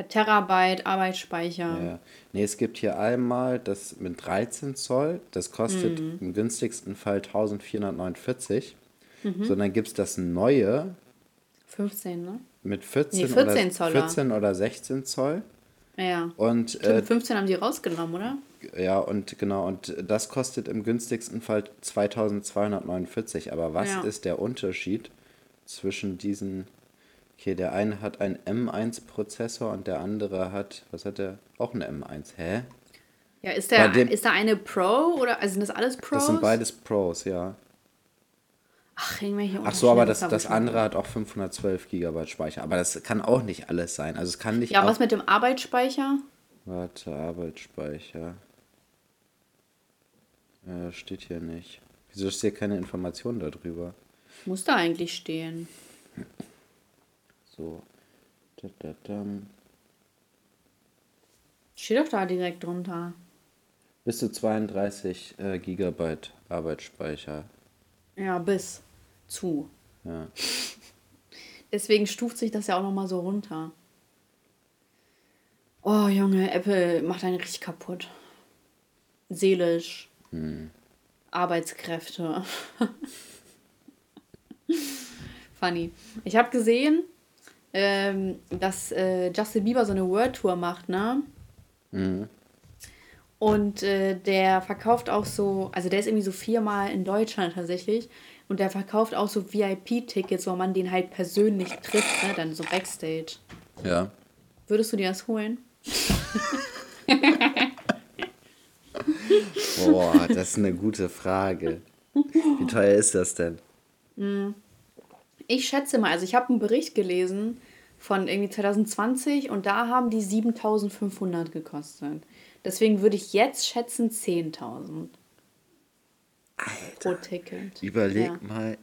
Ja, Terabyte, Arbeitsspeicher. Ja. Nee, es gibt hier einmal das mit 13 Zoll, das kostet Mhm. im günstigsten Fall 1449. Mhm. Sondern gibt es das neue 15, ne? mit 14, Nee, 14 oder, Zoller. 14 oder 16 Zoll. Ja. Und Stimmt, äh, 15 haben die rausgenommen, oder? ja, und genau, und das kostet im günstigsten Fall 2249. Aber was Ja. ist der Unterschied zwischen diesen? Okay, der eine hat einen M1-Prozessor und der andere hat, was hat der? Auch einen M1. Hä? Ja, ist der, dem- ist da eine Pro oder also sind das alles Pros? Das sind beides Pros, ja. Ach, irgendwelche Ach so, aber das, das andere hat auch 512 GB Speicher. Aber das kann auch nicht alles sein. Also es kann nicht Ja, was mit dem Arbeitsspeicher? Warte, Arbeitsspeicher. Äh, steht hier nicht. Wieso ist hier keine Information darüber? Muss da eigentlich stehen. So. Da, da, dam. Steht doch da direkt drunter. Bis zu 32 äh, Gigabyte Arbeitsspeicher. Ja, bis zu. Ja. Deswegen stuft sich das ja auch nochmal so runter. Oh, Junge, Apple macht einen richtig kaputt. Seelisch. Arbeitskräfte. Funny. Ich habe gesehen, ähm, dass äh, Justin Bieber so eine World Tour macht, ne? Und äh, der verkauft auch so, also der ist irgendwie so viermal in Deutschland tatsächlich. Und der verkauft auch so VIP-Tickets, wo man den halt persönlich trifft, ne? Dann so Backstage. Ja. Würdest du dir das holen? Boah, das ist eine gute Frage. Wie teuer ist das denn? Ich schätze mal, also ich habe einen Bericht gelesen von irgendwie 2020 und da haben die 7500 gekostet. Deswegen würde ich jetzt schätzen 10.000 pro Ticket. Überleg Ja. mal,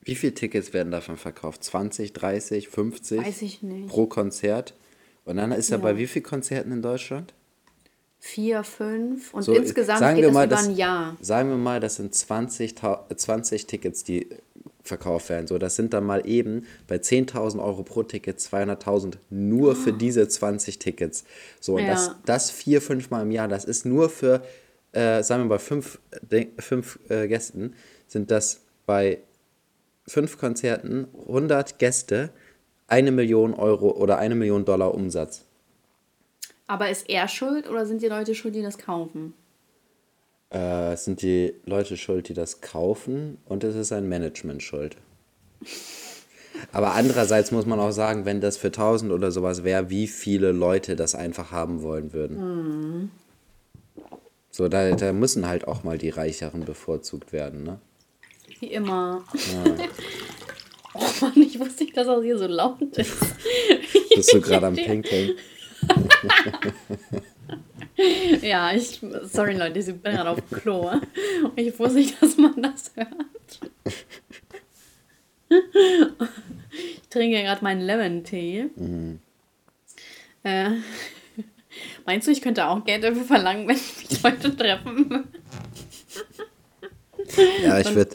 wie viele Tickets werden davon verkauft? 20, 30, 50? Weiß ich nicht. Pro Konzert? Und dann ist er bei wie vielen Konzerten in Deutschland? Vier, fünf und So, insgesamt sagen geht wir das mal, über das- ein Jahr. Sagen wir mal, das sind 20, tau- 20 Tickets, die verkauft werden. So, das sind dann mal eben bei 10.000 Euro pro Ticket 200.000 nur für diese 20 Tickets. So, und Ja. das, das vier, fünf Mal im Jahr, das ist nur für, äh, sagen wir mal, fünf, De- fünf äh, Gästen, sind das bei fünf Konzerten 100 Gäste, eine Million Euro oder eine Million Dollar Umsatz. Aber ist er schuld oder sind die Leute schuld, die das kaufen? Äh, es sind die Leute schuld, die das kaufen und es ist ein Management schuld. Aber andererseits muss man auch sagen, wenn das für 1000 oder sowas wäre, wie viele Leute das einfach haben wollen würden. So, da, da müssen halt auch mal die Reicheren bevorzugt werden, ne? Wie immer. oh Mann, ich wusste nicht, dass das hier so laut ist. Bist du gerade am Pinkeln? Ja, ich. Sorry Leute, ich bin gerade auf dem Klo. Und ich wusste nicht, dass man das hört. Ich trinke gerade meinen Lemon-Tee. Äh, Meinst du, ich könnte auch Geld dafür verlangen, wenn ich mich heute treffen Ja, ich würde.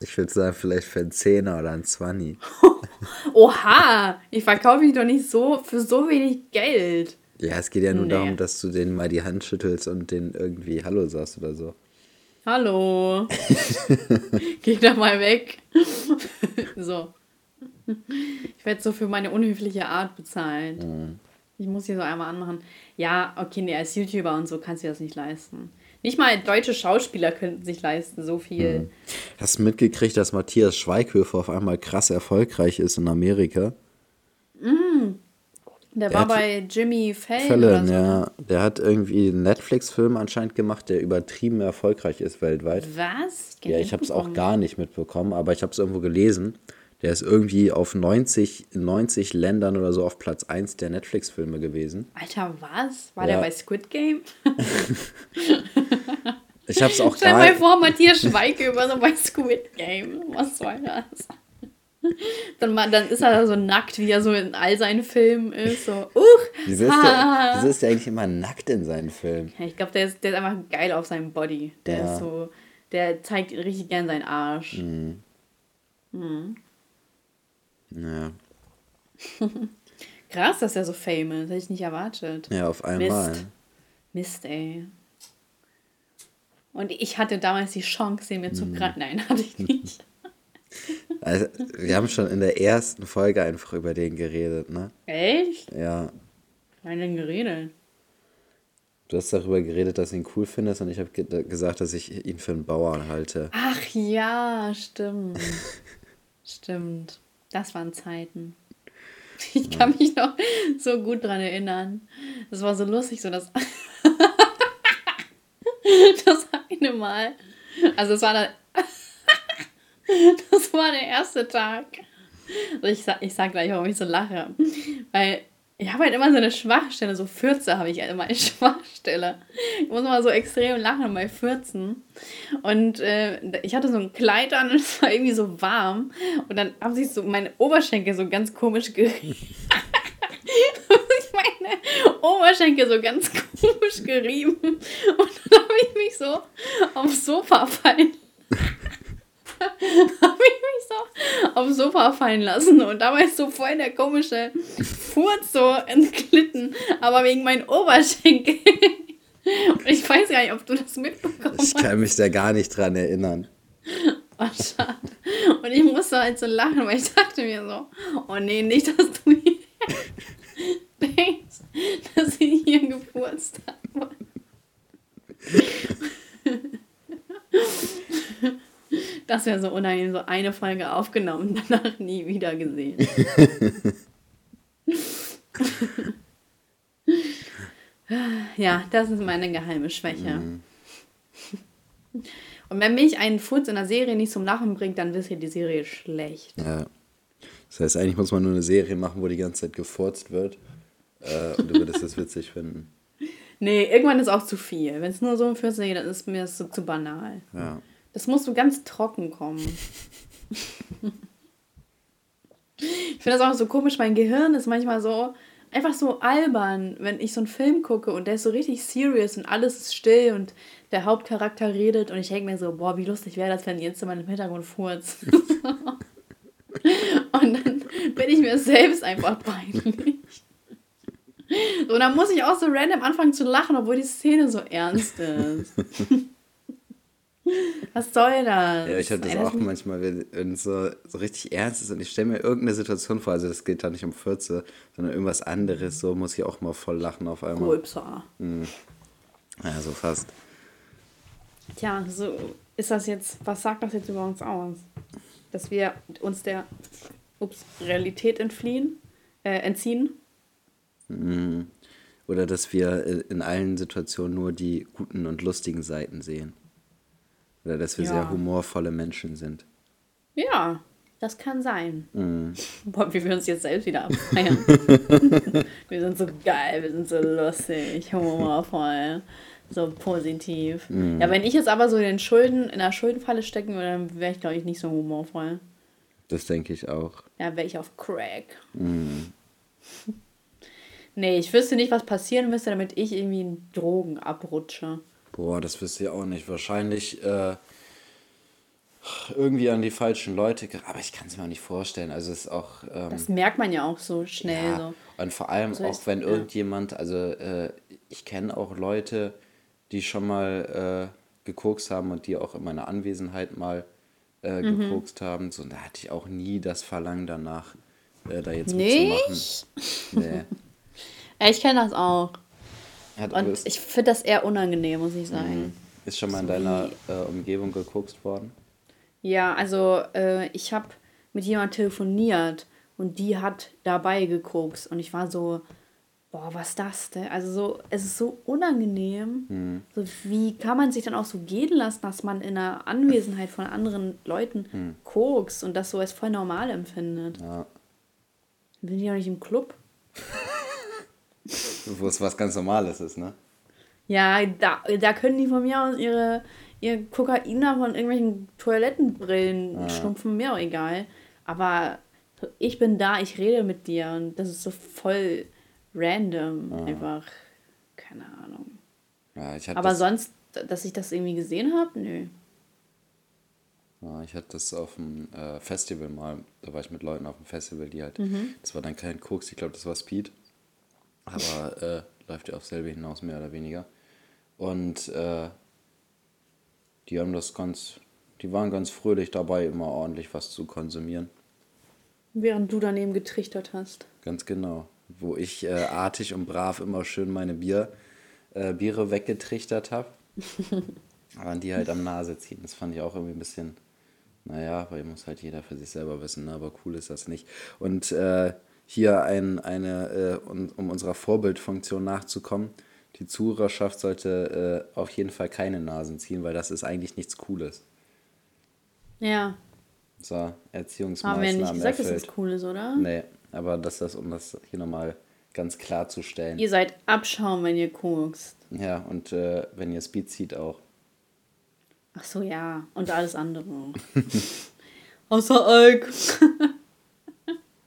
Ich würde sagen, vielleicht für einen Zehner oder einen Zwanni. Oha! Ich verkaufe mich doch nicht so für so wenig Geld. Ja, es geht ja nur nee. darum, dass du denen mal die Hand schüttelst und denen irgendwie Hallo sagst oder so. Hallo. Geh da mal weg. so. Ich werde so für meine unhöfliche Art bezahlt. Mhm. Ich muss hier so einmal anmachen. Ja, okay, nee, als YouTuber und so kannst du das nicht leisten. Nicht mal deutsche Schauspieler könnten sich leisten, so viel. Mhm. Hast du mitgekriegt, dass Matthias Schweighöfer auf einmal krass erfolgreich ist in Amerika? Mhm. Der, der war bei Jimmy Fallon. Fallon so. ja. Der hat irgendwie einen Netflix-Film anscheinend gemacht, der übertrieben erfolgreich ist weltweit. Was? Ja, ich habe es auch gar nicht mitbekommen, aber ich habe es irgendwo gelesen. Der ist irgendwie auf 90, 90 Ländern oder so auf Platz 1 der Netflix-Filme gewesen. Alter, was? War ja. der bei Squid Game? ich hab's auch Stell mal vor, Matthias Schweighöfer so bei Squid Game. Was soll das? Dann, dann ist er so nackt, wie er so in all seinen Filmen ist. So, uh, wieso, ist der, wieso ist der eigentlich immer nackt in seinen Filmen? Ja, ich glaube, der ist, der ist einfach geil auf seinem Body. Der ja. ist so, der zeigt richtig gern seinen Arsch. Mhm. Mhm. Ja. Krass, dass er so famous. Hätte ich nicht erwartet. Ja, auf einmal. Mist. Mist, ey. Und ich hatte damals die Chance, ihn mir zu kratten. Nein, hatte ich nicht. Also, wir haben schon in der ersten Folge einfach über den geredet, ne? Echt? Ja. Wann denn geredet? Du hast darüber geredet, dass du ihn cool findest und ich habe ge gesagt, dass ich ihn für einen Bauern halte. Ach ja, stimmt. stimmt. Das waren Zeiten. Ich kann mich noch so gut dran erinnern. Das war so lustig, so das. das eine Mal. Also, es war dann. das war der erste Tag. Also ich, sag, ich sag gleich, warum ich so lache. Weil ich habe halt immer so eine Schwachstelle, so Fürze habe ich halt immer eine Schwachstelle. Ich muss immer so extrem lachen bei Fürzen. Und äh, ich hatte so ein Kleid an und es war irgendwie so warm. Und dann haben sich so meine Oberschenkel so ganz komisch gerieben. ich meine Oberschenkel so ganz komisch gerieben. Und dann habe ich mich so aufs Sofa fallen habe ich mich so aufs Sofa fallen lassen und dabei ist so voll der komische Furz so entglitten, aber wegen meinen Oberschenkel. Und ich weiß gar nicht, ob du das mitbekommen hast. Ich kann mich da gar nicht dran erinnern. Oh, schade. Und ich musste halt so lachen, weil ich dachte mir so, oh nee, nicht, dass du hier denkst, dass ich hier gefurzt habe. Das wäre so unangenehm, so eine Folge aufgenommen, danach nie wieder gesehen. ja, das ist meine geheime Schwäche. Mhm. Und wenn mich ein Furz in der Serie nicht zum Lachen bringt, dann wisst ihr, die Serie ist schlecht. Ja. Das heißt, eigentlich muss man nur eine Serie machen, wo die ganze Zeit gefurzt wird. Äh, und du würdest das witzig finden. Nee, irgendwann ist auch zu viel. Wenn es nur so ein Furz ist, dann ist mir das so zu banal. Ja. Das muss so ganz trocken kommen. ich finde das auch so komisch. Mein Gehirn ist manchmal so einfach so albern, wenn ich so einen Film gucke und der ist so richtig serious und alles ist still und der Hauptcharakter redet und ich denke mir so, boah, wie lustig wäre das, wenn jetzt jemand im Hintergrund furzt. und dann bin ich mir selbst einfach peinlich. Und dann muss ich auch so random anfangen zu lachen, obwohl die Szene so ernst ist. Was soll das? Ja, ich habe das auch manchmal, wenn es so, so richtig ernst ist und ich stelle mir irgendeine Situation vor, also das geht da nicht um Fürze, sondern irgendwas anderes, so muss ich auch mal voll lachen auf einmal. Rülpser. Hm. Ja, so fast. Tja, so ist das jetzt, was sagt das jetzt über uns aus? Dass wir uns der ups, Realität entfliehen, äh, entziehen? Hm. Oder dass wir äh, in allen Situationen nur die guten und lustigen Seiten sehen. Oder dass wir ja. sehr humorvolle Menschen sind. Ja, das kann sein. Mm. Boah, wie wir uns jetzt selbst wieder abfeiern. wir sind so geil, wir sind so lustig, humorvoll, so positiv. Mm. Ja, wenn ich jetzt aber so in den Schulden, in der Schuldenfalle stecken würde, dann wäre ich, glaube ich, nicht so humorvoll. Das denke ich auch. Ja, wäre ich auf Crack. Mm. Nee, ich wüsste nicht, was passieren müsste, damit ich irgendwie in Drogen abrutsche. Boah, das wüsste ich auch nicht. Wahrscheinlich äh, irgendwie an die falschen Leute. Aber ich kann es mir auch nicht vorstellen. Also es ist auch. Ähm, das merkt man ja auch so schnell. ja, So. Und vor allem So auch, wenn ja. irgendjemand, also äh, ich kenne auch Leute, die schon mal äh, gekokst haben und die auch in meiner Anwesenheit mal äh, Mhm. gekokst haben. So, da hatte ich auch nie das Verlangen danach, äh, da jetzt Nicht? mitzumachen. Nee. Ich kenne das auch. Hat, Und ich finde das eher unangenehm, muss ich sagen. ist schon mal in deiner äh, Umgebung gekokst worden? Ja, also äh, ich habe mit jemandem telefoniert und die hat dabei gekokst und ich war so, boah, was ist das denn? Also so, es ist so unangenehm. So, wie kann man sich dann auch so gehen lassen, dass man in der Anwesenheit von anderen Leuten kokst und das so als voll normal empfindet? Ja. Bin ich auch nicht im Club? Wo es was ganz Normales ist, ne? Ja, da, da können die von mir aus ihre, ihr Kokain da von irgendwelchen Toilettenbrillen schnumpfen, mir auch egal. Aber ich bin da, ich rede mit dir und das ist so voll random. Einfach, keine Ahnung. Ja, ich hatte Aber das, sonst, dass ich das irgendwie gesehen habe, nö. ja, ich hatte das auf dem äh, Festival mal. Da war ich mit Leuten auf dem Festival, die halt. Das war dann kein Koks, ich glaube, das war Speed. Aber äh, läuft ja auf selbe hinaus, mehr oder weniger. Und äh, die haben das ganz. Die waren ganz fröhlich dabei, immer ordentlich was zu konsumieren. Während du daneben getrichtert hast. Ganz genau. Wo ich äh, artig und brav immer schön meine Bier, äh, Biere weggetrichtert habe. Aber die halt am Nase ziehen. Das fand ich auch irgendwie ein bisschen, naja, weil muss halt jeder für sich selber wissen, ne? aber cool ist das nicht. Und äh, hier ein, eine, äh, um, um unserer Vorbildfunktion nachzukommen, die Zuhörerschaft sollte äh, auf jeden Fall keine Nasen ziehen, weil das ist eigentlich nichts Cooles. Ja, So, haben wir ja Erziehungsmaßnahmen nicht gesagt, dass erfüllt. das cool ist, oder? Nee, aber das ist, um das hier nochmal ganz klarzustellen. Ihr seid Abschaum, wenn ihr kokst. Ja, und äh, wenn ihr Speed zieht auch. Ach so, ja. Und alles andere. Außer Alk.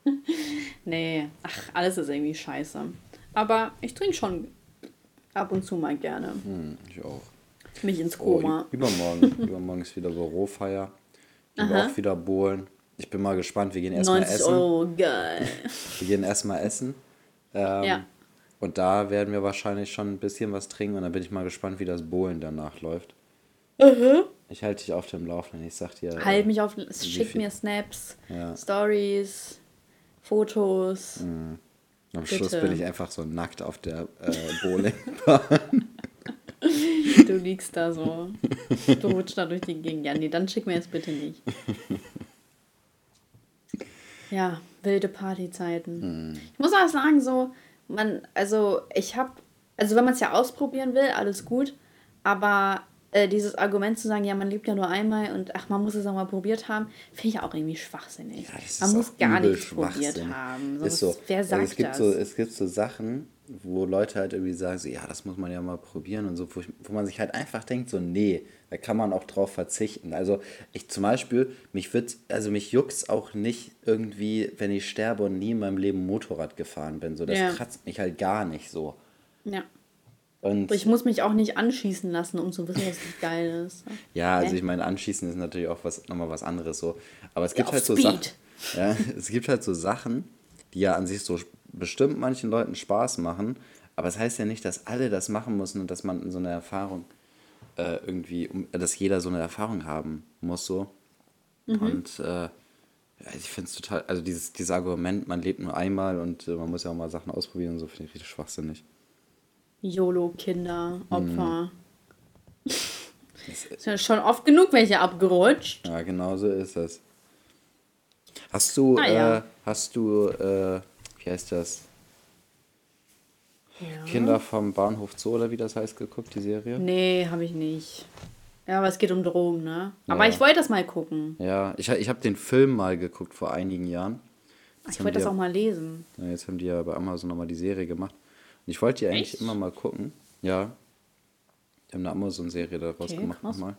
nee, ach, alles ist irgendwie scheiße. Aber ich trinke schon ab und zu mal gerne. Hm, ich auch. Mich ins Oh, Koma. ü- übermorgen. übermorgen ist wieder Bürofeier. Ich Aha. auch wieder Bohlen. Ich bin mal gespannt. Wir gehen erstmal 90 essen. Euro, geil. Wir gehen erstmal essen. Ähm, Ja. Und da werden wir wahrscheinlich schon ein bisschen was trinken. Und dann bin ich mal gespannt, wie das Bohlen danach läuft. Ich halte dich auf dem Laufenden. Ich sag dir. Halt äh, mich auf, schick mir Snaps, Ja. Stories, Fotos. Am Schluss bitte. bin ich einfach so nackt auf der äh, Bowling. Du liegst da so. Du rutschst da durch die Gegend. Ja, nee, dann schick mir jetzt bitte nicht. Ja, wilde Partyzeiten. Ich muss auch sagen, so, man, also ich habe, also wenn man es ja ausprobieren will, alles gut, aber äh, dieses Argument zu sagen, ja, man lebt ja nur einmal und ach, man muss es auch mal probiert haben, finde ich auch irgendwie schwachsinnig. Ja, man muss gar nichts probiert haben. So, ist so. Wer also sagt es gibt das? so Es gibt so Sachen, wo Leute halt irgendwie sagen, so, ja, das muss man ja mal probieren und so, wo, ich, wo man sich halt einfach denkt, so, nee, da kann man auch drauf verzichten. Also ich zum Beispiel, mich wird, also mich juckt's auch nicht irgendwie, wenn ich sterbe und nie in meinem Leben Motorrad gefahren bin. So, das Ja. kratzt mich halt gar nicht so. ja. Und Ich muss mich auch nicht anschießen lassen, um zu wissen, dass es geil ist. Ja, also ich meine, anschießen ist natürlich auch was, nochmal was anderes so. Aber es gibt auf halt so. Sachen. Ja, es gibt halt so Sachen, die ja an sich so bestimmt manchen Leuten Spaß machen. Aber es das heißt ja nicht, dass alle das machen müssen und dass man so eine Erfahrung äh, irgendwie, dass jeder so eine Erfahrung haben muss so. Und äh, ja, ich finde es total, also dieses, dieses Argument, man lebt nur einmal und äh, man muss ja auch mal Sachen ausprobieren und so, finde ich richtig schwachsinnig. YOLO-Kinder, Opfer. Das, Ist ja schon oft genug welche abgerutscht. Ja, genau so ist das. Hast du, Ah, ja. äh, hast du, äh, wie heißt das? Ja. Kinder vom Bahnhof Zoo oder wie das heißt, geguckt, die Serie? Nee, habe ich nicht. Ja, aber es geht um Drogen, ne? Aber Ja. ich wollte das mal gucken. Ja, ich, ich habe den Film mal geguckt vor einigen Jahren. Jetzt Ich wollte das ja- auch mal lesen. Ja, jetzt haben die ja bei Amazon nochmal die Serie gemacht. Ich wollte die eigentlich Echt? immer mal gucken. Ja. Die haben eine Amazon-Serie daraus Okay, gemacht krass. nochmal.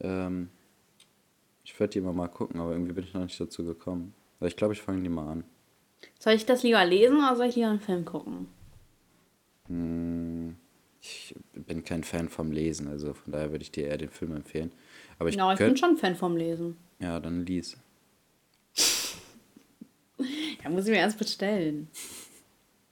Ähm, ich werde die immer mal gucken, aber irgendwie bin ich noch nicht dazu gekommen. Aber ich glaube, ich fange die mal an. Soll ich das lieber lesen oder soll ich lieber einen Film gucken? Hm, ich bin kein Fan vom Lesen, also von daher würde ich dir eher den Film empfehlen. Aber ich, no, ich bin schon Fan vom Lesen. Ja, dann lies. ja, muss ich mir erst bestellen.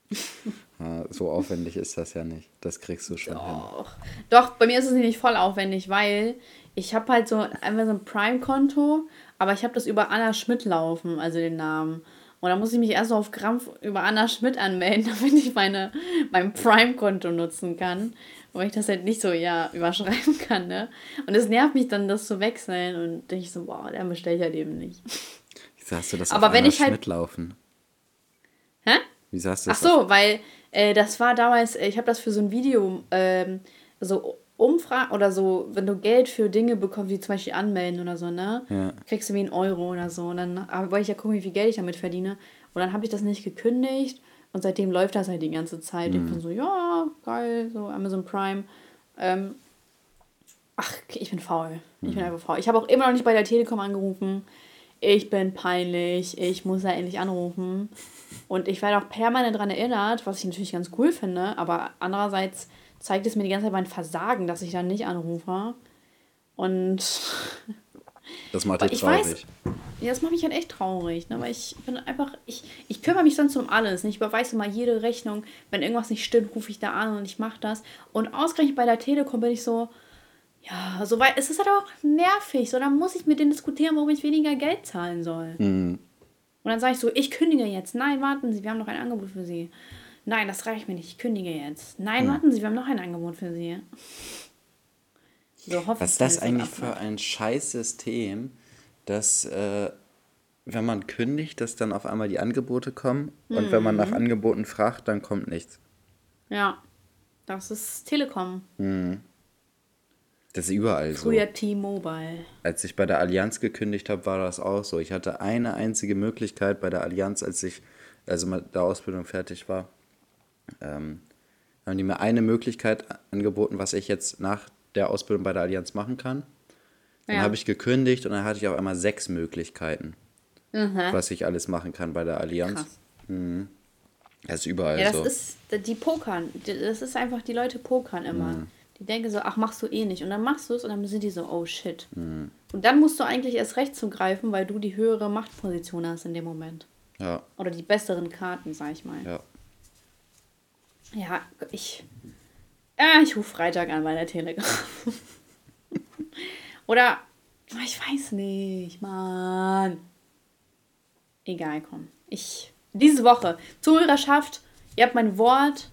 So aufwendig ist das ja nicht. Das kriegst du schon Doch. hin. Doch, bei mir ist es nicht voll aufwendig, weil ich habe halt so einfach so ein Prime-Konto, aber ich habe das über Anna Schmidt laufen, also den Namen. Und dann muss ich mich erst so auf Krampf über Anna Schmidt anmelden, damit ich meine, mein Prime-Konto nutzen kann. Weil ich das halt nicht so, ja, überschreiben kann, ne? Und es nervt mich dann, das zu wechseln. Und denke ich so, wow, der bestelle ich halt eben nicht. Wieso hast du das Aber auf wenn Anna ich halt- Schmidt laufen? Hä? Wieso hast du Ach das so, weil äh, das war damals, äh, ich habe das für so ein Video, ähm, so Umfragen oder so, wenn du Geld für Dinge bekommst, wie zum Beispiel anmelden oder so, ne? Ja. Kriegst du wie einen Euro oder so. Und dann wollte ich ja gucken, wie viel Geld ich damit verdiene. Und dann habe ich das nicht gekündigt. Und seitdem läuft das halt die ganze Zeit. Ich bin so, ja, geil, so Amazon Prime. Ähm, ach, ich bin faul. Ich bin einfach faul. Ich habe auch immer noch nicht bei der Telekom angerufen. Ich bin peinlich. Ich muss da endlich anrufen. Und ich werde auch permanent daran erinnert, was ich natürlich ganz cool finde. Aber andererseits zeigt es mir die ganze Zeit mein Versagen, dass ich dann nicht anrufe. Und Das macht dich ich weiß- traurig. ja, das macht mich halt echt traurig, ne? weil ich bin einfach, ich, ich kümmere mich sonst um alles. Ne? Ich überweise mal jede Rechnung. Wenn irgendwas nicht stimmt, rufe ich da an und ich mache das. Und ausgerechnet bei der Telekom bin ich so, ja, so weit, es ist halt auch nervig. So, dann muss ich mit denen diskutieren, warum ich weniger Geld zahlen soll. Mhm. Und dann sage ich so, ich kündige jetzt. Nein, warten Sie, wir haben noch ein Angebot für Sie. Nein, das reicht mir nicht, ich kündige jetzt. Nein, warten Sie, wir haben noch ein Angebot für Sie. So, hoffe Was ist das eigentlich für ein Scheißsystem, dass, äh, wenn man kündigt, dass dann auf einmal die Angebote kommen und wenn man nach Mhm. Angeboten fragt, dann kommt nichts. Ja, das ist Telekom. Das ist überall so. Früher T-Mobile. Als ich bei der Allianz gekündigt habe, war das auch so. Ich hatte eine einzige Möglichkeit bei der Allianz, als ich also mit der Ausbildung fertig war. Ähm, haben die mir eine Möglichkeit angeboten, was ich jetzt nach der Ausbildung bei der Allianz machen kann. Dann Ja. habe ich gekündigt und dann hatte ich auf einmal sechs Möglichkeiten, was ich alles machen kann bei der Allianz. Krass. Das ist überall Ja, das so. ist, die pokern. Das ist einfach, die Leute pokern immer. Die denken so, ach, machst du eh nicht. Und dann machst du es und dann sind die so, oh shit. Und dann musst du eigentlich erst recht zugreifen, weil du die höhere Machtposition hast in dem Moment. ja, Oder die besseren Karten, sag ich mal. ja. Ja, ich. Ja, ich rufe Freitag an bei der Telegram. Oder. oh, Ich weiß nicht, Mann. Egal, komm. Ich. Diese Woche. Zuhörerschaft, ihr habt mein Wort.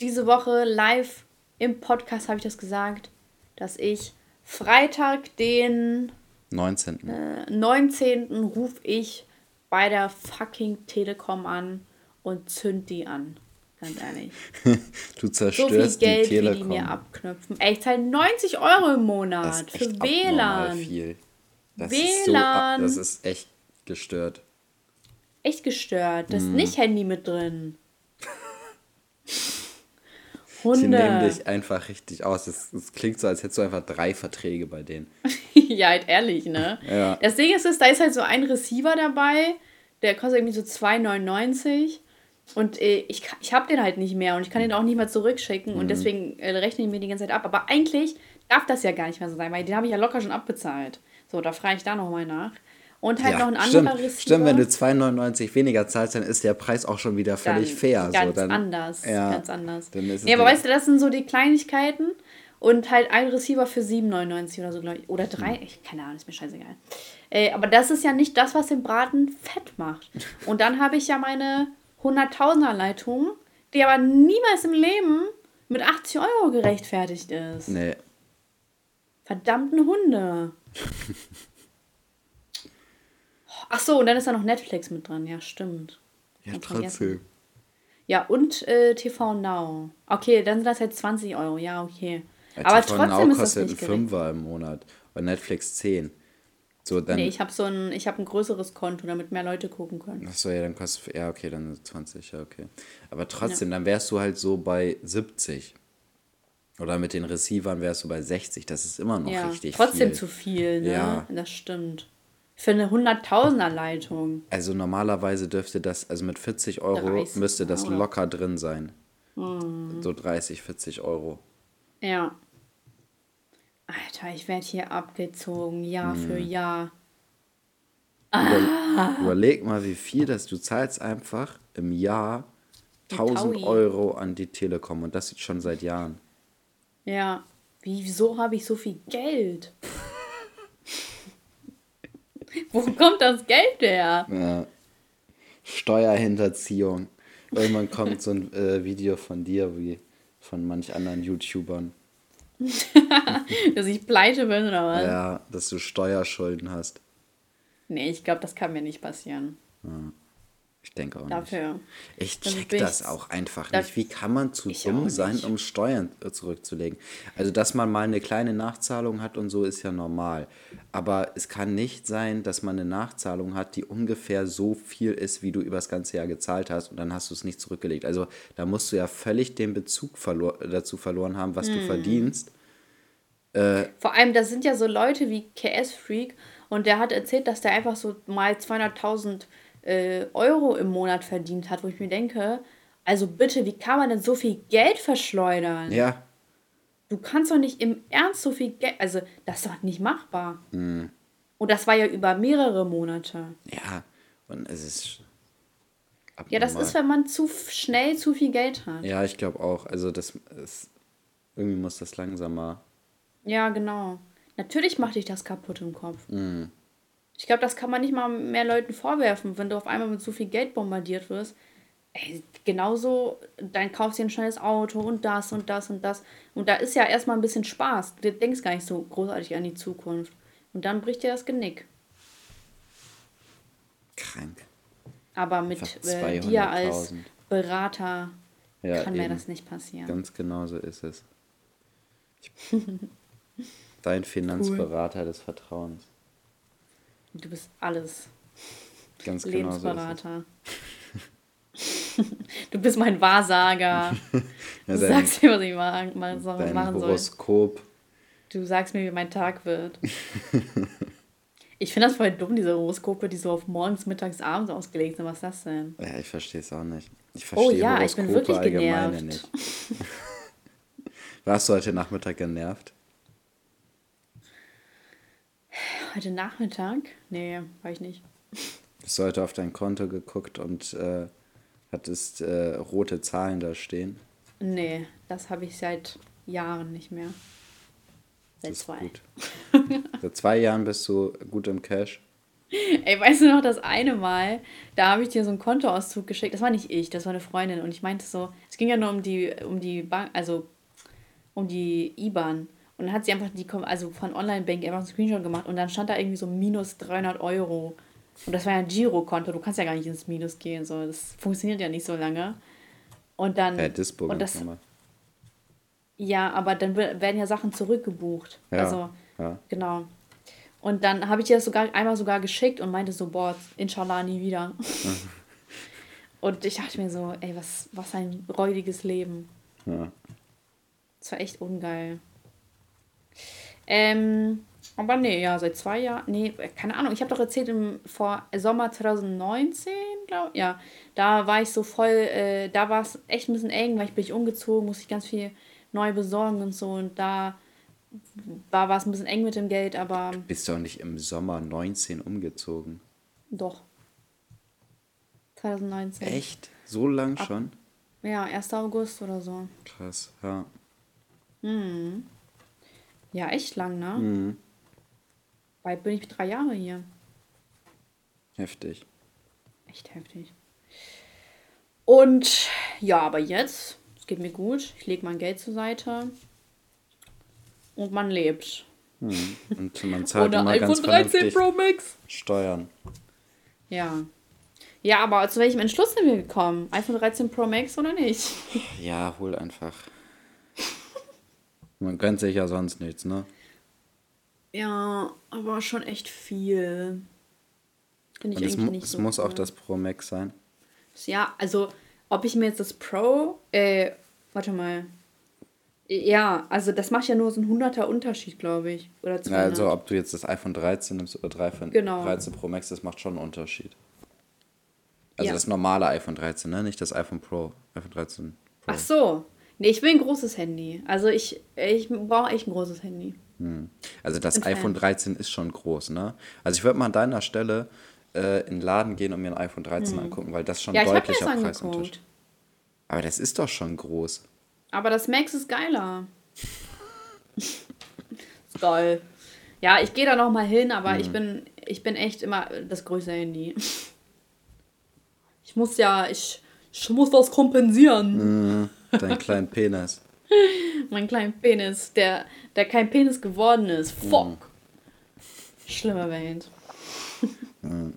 Diese Woche live im Podcast habe ich das gesagt, dass ich Freitag, den 19. äh, 19. rufe ich bei der fucking Telekom an und zünd die an. Ganz ehrlich. Du So viel zerstörst Geld, die wie die Telekom. mir abknöpfen. Ey, ich zahle 90 Euro im das Monat für WLAN. viel. Das ist so, WLAN. das ist echt gestört. Echt gestört. Da ist Mhm. nicht Handy mit drin. Sie nehmen Hunde. dich einfach richtig aus. Es, es klingt so, als hättest du einfach drei Verträge bei denen. ja, halt ehrlich, ne? Ja. Das Ding ist, es, da ist halt so ein Receiver dabei, der kostet irgendwie so 2,99. Und äh, ich, ich habe den halt nicht mehr und ich kann den auch nicht mehr zurückschicken Mhm. und deswegen äh, rechnen die mir die ganze Zeit ab. Aber eigentlich darf das ja gar nicht mehr so sein, weil den habe ich ja locker schon abbezahlt. So, da frage ich da nochmal nach. Und halt noch ein anderer stimmt, Receiver. stimmt, wenn du 2,99 weniger zahlst, dann ist der Preis auch schon wieder völlig Dann fair. Ganz so, dann, anders. Ja, Ganz anders. Dann ist nee, aber weißt du, das sind so die Kleinigkeiten. Und halt ein Receiver für 7,99 oder so, glaube ich. Oder drei. Ich, keine Ahnung, ist mir scheißegal. Äh, aber das ist ja nicht das, was den Braten fett macht. Und dann habe ich ja meine 100.000er Leitung, die aber niemals im Leben mit 80 Euro gerechtfertigt ist. Nee. Verdammten Hunde. Ach so, und dann ist da noch Netflix mit dran. Ja, stimmt. Ja, Hab vergessen. trotzdem. Ja, und äh, TV Now. Okay, dann sind das halt 20 Euro. Ja, okay. Ja, Aber TV trotzdem Now ist das kostet nicht ein. Fünfer im Monat. Und Netflix 10. So, dann. Nee, ich habe so ein, ich habe ein größeres Konto, damit mehr Leute gucken können. Achso, ja, dann kostet. Ja, okay, dann 20, ja, okay. Aber trotzdem, dann wärst du halt so bei 70. Oder mit den Receivern wärst du bei 60. Das ist immer noch Ja, richtig trotzdem viel. zu viel, ne? Ja. Das stimmt. Für eine 100.000er Leitung. Also normalerweise dürfte das, also mit 40 Euro 30, müsste das oder? locker drin sein. Mhm. So 30, 40 Euro. Ja. Alter, ich werde hier abgezogen, Jahr für Jahr. Über, überleg mal, wie viel das du zahlst einfach im Jahr 1000 Taui. Euro an die Telekom und das schon seit Jahren. Ja. Wie, wieso habe ich so viel Geld? Wo kommt das Geld her? Ja. Steuerhinterziehung. Irgendwann kommt so ein äh, Video von dir wie von manch anderen YouTubern. Dass ich pleite bin oder was? Ja, dass du Steuerschulden hast. Nee, ich glaube, das kann mir nicht passieren. Ich denke auch Dafür. nicht. Ich check das auch einfach da- nicht. Wie kann man zu dumm sein, um Steuern äh, zurückzulegen? Also, dass man mal eine kleine Nachzahlung hat und so ist ja normal. Aber es kann nicht sein, dass man eine Nachzahlung hat, die ungefähr so viel ist, wie du über das ganze Jahr gezahlt hast und dann hast du es nicht zurückgelegt. Also, da musst du ja völlig den Bezug verlor dazu verloren haben, was du Hm. verdienst. Vor allem, das sind ja so Leute wie KS Freak und der hat erzählt, dass der einfach so mal 200.000 äh, Euro im Monat verdient hat, wo ich mir denke, also bitte, wie kann man denn so viel Geld verschleudern? Ja, Du kannst doch nicht im Ernst so viel Geld, also das ist doch nicht machbar. Hm. Und das war ja über mehrere Monate. ja. Und es ist. Ja, das abnormal. ist, wenn man zu schnell zu viel Geld hat. Ja, ich glaube auch. Also, das ist. Irgendwie muss das langsamer. Ja, genau. Natürlich macht dich das kaputt im Kopf. Mhm. Ich glaube, das kann man nicht mal mehr Leuten vorwerfen, wenn du auf einmal mit so viel Geld bombardiert wirst. Ey, genauso, dann kaufst du dir ein schnelles Auto und das und das und das. Und da ist ja erstmal ein bisschen Spaß. Du denkst gar nicht so großartig an die Zukunft. Und dann bricht dir das Genick. Krank. Aber mit äh, dir als 200.000. Berater Ja, kann mir das nicht passieren. Ganz genau so ist es. Dein Finanzberater des Vertrauens. Du bist alles. Ganz genau so. Lebensberater. du bist mein Wahrsager. Du Ja, dein, sagst mir, was ich machen, machen soll. dein. Horoskop. Du sagst mir, wie mein Tag wird. ich finde das voll dumm, diese Horoskope, die so auf morgens, mittags, abends ausgelegt sind. Was ist das denn? Ja, ich verstehe es auch nicht. Ich Oh verstehe ja, ich bin Horoskope wirklich genervt. nicht. Warst du heute Nachmittag genervt? Heute Nachmittag? Nee, war ich nicht. Bist du heute auf dein Konto geguckt und äh, hattest äh, rote Zahlen da stehen? Nee, das habe ich seit Jahren nicht mehr. Seit zwei. Seit zwei Jahren bist du gut im Cash. Ey, weißt du noch, das eine Mal, da habe ich dir so einen Kontoauszug geschickt. Das war nicht ich, das war eine Freundin. Und ich meinte so, es ging ja nur um die, um die Bank, also um die IBAN. Und dann hat sie einfach die, also von Online-Bank einfach einen Screenshot gemacht und dann stand da irgendwie so minus 300 Euro. Und das war ja ein Girokonto, du kannst ja gar nicht ins Minus gehen, so. Das funktioniert ja nicht so lange. Und dann. Äh, Dispo und das, ja, aber dann wer- werden ja Sachen zurückgebucht. Ja, Also, ja. genau. Und dann habe ich dir das sogar einmal sogar geschickt und meinte so, boah, inshallah nie wieder. und ich dachte mir so, ey, was, was ein räudiges Leben. ja. Das war echt ungeil. Ähm, aber nee, ja, seit zwei Jahren, nee, keine Ahnung, ich habe doch erzählt, im vor Sommer 2019, glaube ich, ja, da war ich so voll, äh, da war es echt ein bisschen eng, weil ich bin ich umgezogen, musste ich ganz viel neu besorgen und so und da war war es ein bisschen eng mit dem Geld, aber Bist du auch nicht im Sommer 19 umgezogen? doch. 2019. Echt? So lang schon? Ja, 1. August oder so. Krass, ja. Ja, echt lang, ne? Mhm. Bald bin ich drei Jahre hier. Heftig. Echt heftig. Und ja, aber jetzt, es geht mir gut. Ich lege mein Geld zur Seite. Und man lebt. Mhm. Und man zahlt Oder immer iPhone ganz 13 vernünftig Pro Max. Steuern. Ja. Ja, aber zu welchem Entschluss sind wir gekommen? iPhone 13 Pro Max oder nicht? Ja, hol einfach. Man gönnt sich ja sonst nichts, ne? Ja, aber schon echt viel. Finde ich Und es, eigentlich mu nicht es so muss auch cool. das Pro Max sein. Ja, also, ob ich mir jetzt das Pro, äh, warte mal. Ja, also das macht ja nur so ein 100er Unterschied, glaube ich. Oder 200. Ja, also ob du jetzt das iPhone 13 nimmst oder 13, genau. 13 Pro Max, das macht schon einen Unterschied. Also ja. das normale iPhone 13, ne? Nicht das iPhone Pro. iPhone 13 Pro. Ach so. Nee, ich will ein großes Handy. Also ich, ich brauche echt ein großes Handy. Hm. Also das iPhone 13 ist schon groß, ne? Also ich würde mal an deiner Stelle äh, in den Laden gehen und mir ein iPhone 13 hm. angucken, weil das schon ja, deutlicher Preisunterschied. Aber das ist doch schon groß. Aber das Max ist geiler. ist geil. Ja, ich gehe da noch mal hin, aber mhm. ich bin ich bin echt immer das größte Handy. Ich muss ja, ich, ich muss was kompensieren. Mhm. Dein kleinen Penis. mein kleinen Penis, der, der kein Penis geworden ist. Fuck. Mhm. Schlimmer Welt. Mhm.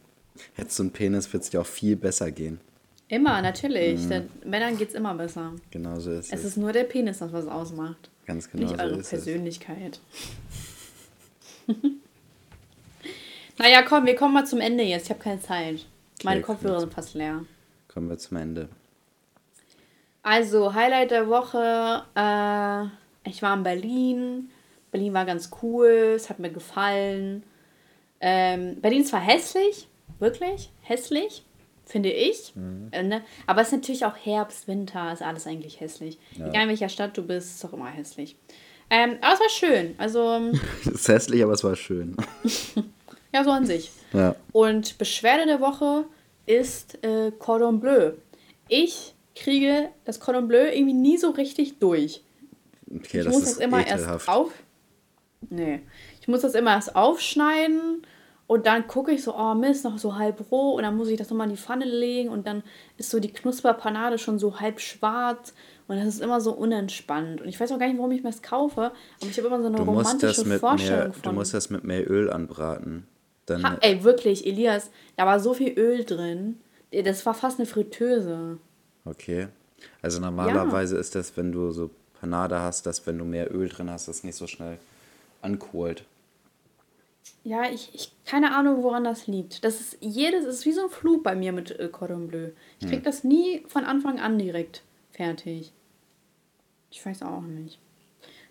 Hättest du einen Penis, wird es dir auch viel besser gehen. Immer, natürlich. Mhm. Den Männern geht es immer besser. Genau so ist es. Es ist nur der Penis, das was ausmacht. Ganz genau Nicht so eure Persönlichkeit. naja, komm, wir kommen mal zum Ende jetzt. Ich habe keine Zeit. Okay, Meine Kopfhörer sind fast leer. Kommen wir zum Ende. Also, Highlight der Woche. Äh, ich war in Berlin. Berlin war ganz cool. Es hat mir gefallen. Ähm, Berlin ist zwar hässlich. Wirklich hässlich finde ich. Mhm. Äh, ne? Aber es ist natürlich auch Herbst, Winter, ist alles eigentlich hässlich. Ja. Egal in welcher Stadt du bist, ist doch immer hässlich. Ähm, aber es war schön. Also, ähm, es ist hässlich, aber es war schön. ja, so an sich. Ja. Und Beschwerde der Woche ist äh, Cordon Bleu. Ich kriege das Cordon Bleu irgendwie nie so richtig durch. Okay, ich das muss ist das immer ekelhaft. erst auf. Nee. Ich muss das immer erst aufschneiden und dann gucke ich so, oh Mist, noch so halb roh. Und dann muss ich das nochmal in die Pfanne legen. Und dann ist so die Knusperpanade schon so halb schwarz. Und das ist immer so unentspannt. Und ich weiß auch gar nicht, warum ich mir das kaufe. Aber ich habe immer so eine du romantische Vorstellung mehr, von. Du musst das mit mehr Öl anbraten. Dann ha, ey, wirklich, Elias, da war so viel Öl drin. Das war fast eine Fritteuse. Okay. Also normalerweise ja. ist das, wenn du so Panade hast, dass wenn du mehr Öl drin hast, das nicht so schnell ankohlt. Ja, ich, ich keine Ahnung, woran das liegt. Das ist jedes, ist wie so ein Flug bei mir mit äh, Cordon Bleu. Ich krieg hm. das nie von Anfang an direkt fertig. Ich weiß auch nicht.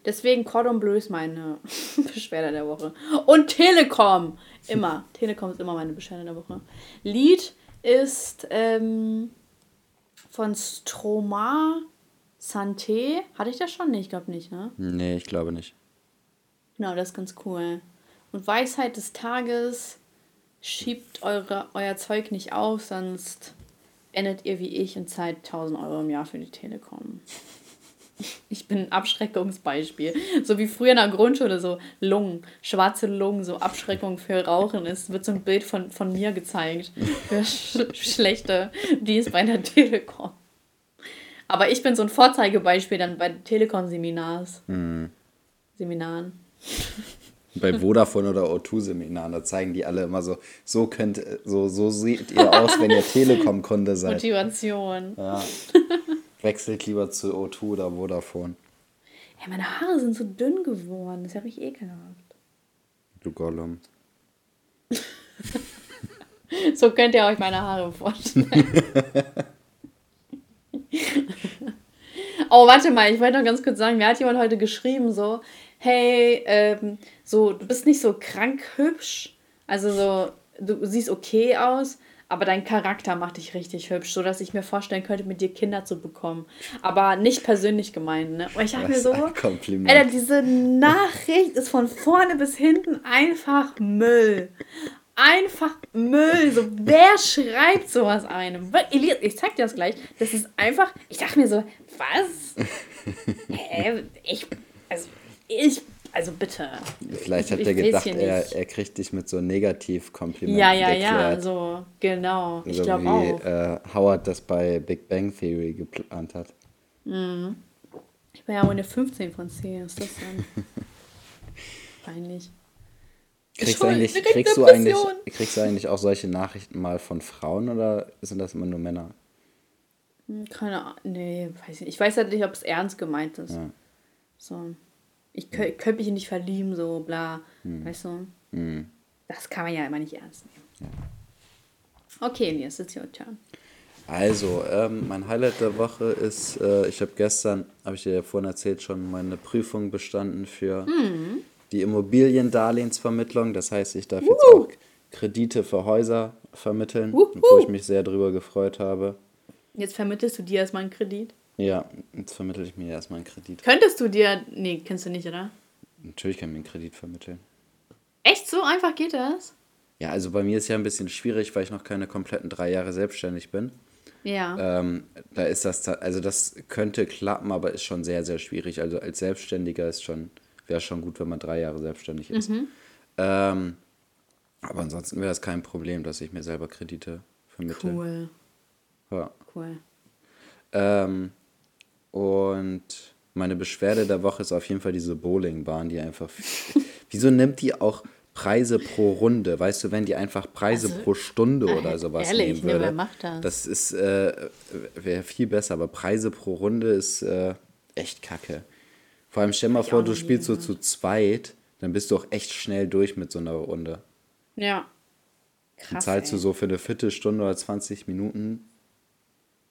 Deswegen Cordon Bleu ist meine Beschwerde der Woche. Und Telekom. Immer. Telekom ist immer meine Beschwerde der Woche. Lied ist ähm, von Stroma Santé. Hatte ich das schon? Nee, ich glaube nicht, ne? Nee, ich glaube nicht. Genau, das ist ganz cool. Und Weisheit des Tages, schiebt eure, euer Zeug nicht auf, sonst endet ihr wie ich und zahlt 1000 Euro im Jahr für die Telekom. Ich bin ein Abschreckungsbeispiel. So wie früher in der Grundschule, so Lungen, schwarze Lungen, so Abschreckung für Rauchen ist, wird so ein Bild von, von mir gezeigt. Für sch schlechte Dienst bei der Telekom. Aber ich bin so ein Vorzeigebeispiel dann bei Telekom-Seminars. Mhm. Seminaren bei Vodafone oder O2-Seminaren, da zeigen die alle immer so, so könnt, so, so seht ihr aus, wenn ihr Telekom-Kunde seid. Motivation. Ja. Wechselt lieber zu O2 oder Vodafone. Ja, meine Haare sind so dünn geworden. Das ist ja richtig ekelhaft. Du Gollum. so könnt ihr euch meine Haare vorstellen. oh, warte mal, ich wollte noch ganz kurz sagen, mir hat jemand heute geschrieben, so, hey, ähm, so, du bist nicht so krank hübsch, also so, du siehst okay aus, aber dein Charakter macht dich richtig hübsch, so dass ich mir vorstellen könnte, mit dir Kinder zu bekommen. Aber nicht persönlich gemeint, ne? Und ich dachte mir so, Alter, diese Nachricht ist von vorne bis hinten einfach Müll. Einfach Müll. So, wer schreibt sowas einem? Elias, ich zeig dir das gleich. Das ist einfach, ich dachte mir so, was? Hä? Ich, also, ich, also bitte. Vielleicht hat er gedacht, er, er kriegt dich mit so Negativkomplimenten. Ja, ja, erklärt. ja, so, genau. Ich so glaube auch. Äh, Howard das bei Big Bang Theory geplant hat. Mhm. Ich bin ja auch eine 15 von 10, ist das dann? Peinlich. Kriegst, eigentlich, kriegst, du eigentlich, kriegst du eigentlich auch solche Nachrichten mal von Frauen oder sind das immer nur Männer? Hm, keine Ahnung, nee, weiß nicht. Ich weiß halt nicht, ob es ernst gemeint ist. Ja. So ich kö könnte mich nicht verlieben, so bla. Hm. Weißt du? Hm. Das kann man ja immer nicht ernst nehmen. Ja. Okay, jetzt ist your turn. Also, ähm, mein Highlight der Woche ist, äh, ich habe gestern, habe ich dir ja vorhin erzählt, schon meine Prüfung bestanden für mhm. die Immobiliendarlehensvermittlung. Das heißt, ich darf uh. jetzt auch Kredite für Häuser vermitteln, uh, uh. wo ich mich sehr drüber gefreut habe. Jetzt vermittelst du dir erstmal einen Kredit? Ja, jetzt vermittle ich mir erstmal einen Kredit. Könntest du dir. Nee, kennst du nicht, oder? Natürlich kann ich mir einen Kredit vermitteln. Echt so einfach geht das? Ja, also bei mir ist ja ein bisschen schwierig, weil ich noch keine kompletten drei Jahre selbstständig bin. Ja. Ähm, da ist das, also das könnte klappen, aber ist schon sehr, sehr schwierig. Also als Selbstständiger ist schon, wäre schon gut, wenn man drei Jahre selbstständig ist. Mhm. Ähm, aber ansonsten wäre das kein Problem, dass ich mir selber Kredite vermittle. Cool. Ja. Cool. Ähm, und meine Beschwerde der Woche ist auf jeden Fall diese Bowlingbahn, die einfach. wieso nimmt die auch Preise pro Runde. Weißt du, wenn die einfach Preise also, pro Stunde äh, oder sowas ehrlich, nehmen würde. wer macht das? Das ist äh, wäre viel besser, aber Preise pro Runde ist äh, echt kacke. Vor allem stell mal vor, du spielst so zu zweit, dann bist du auch echt schnell durch mit so einer Runde. Ja. Krass. Dann zahlst ey. du so für eine Viertelstunde oder 20 Minuten,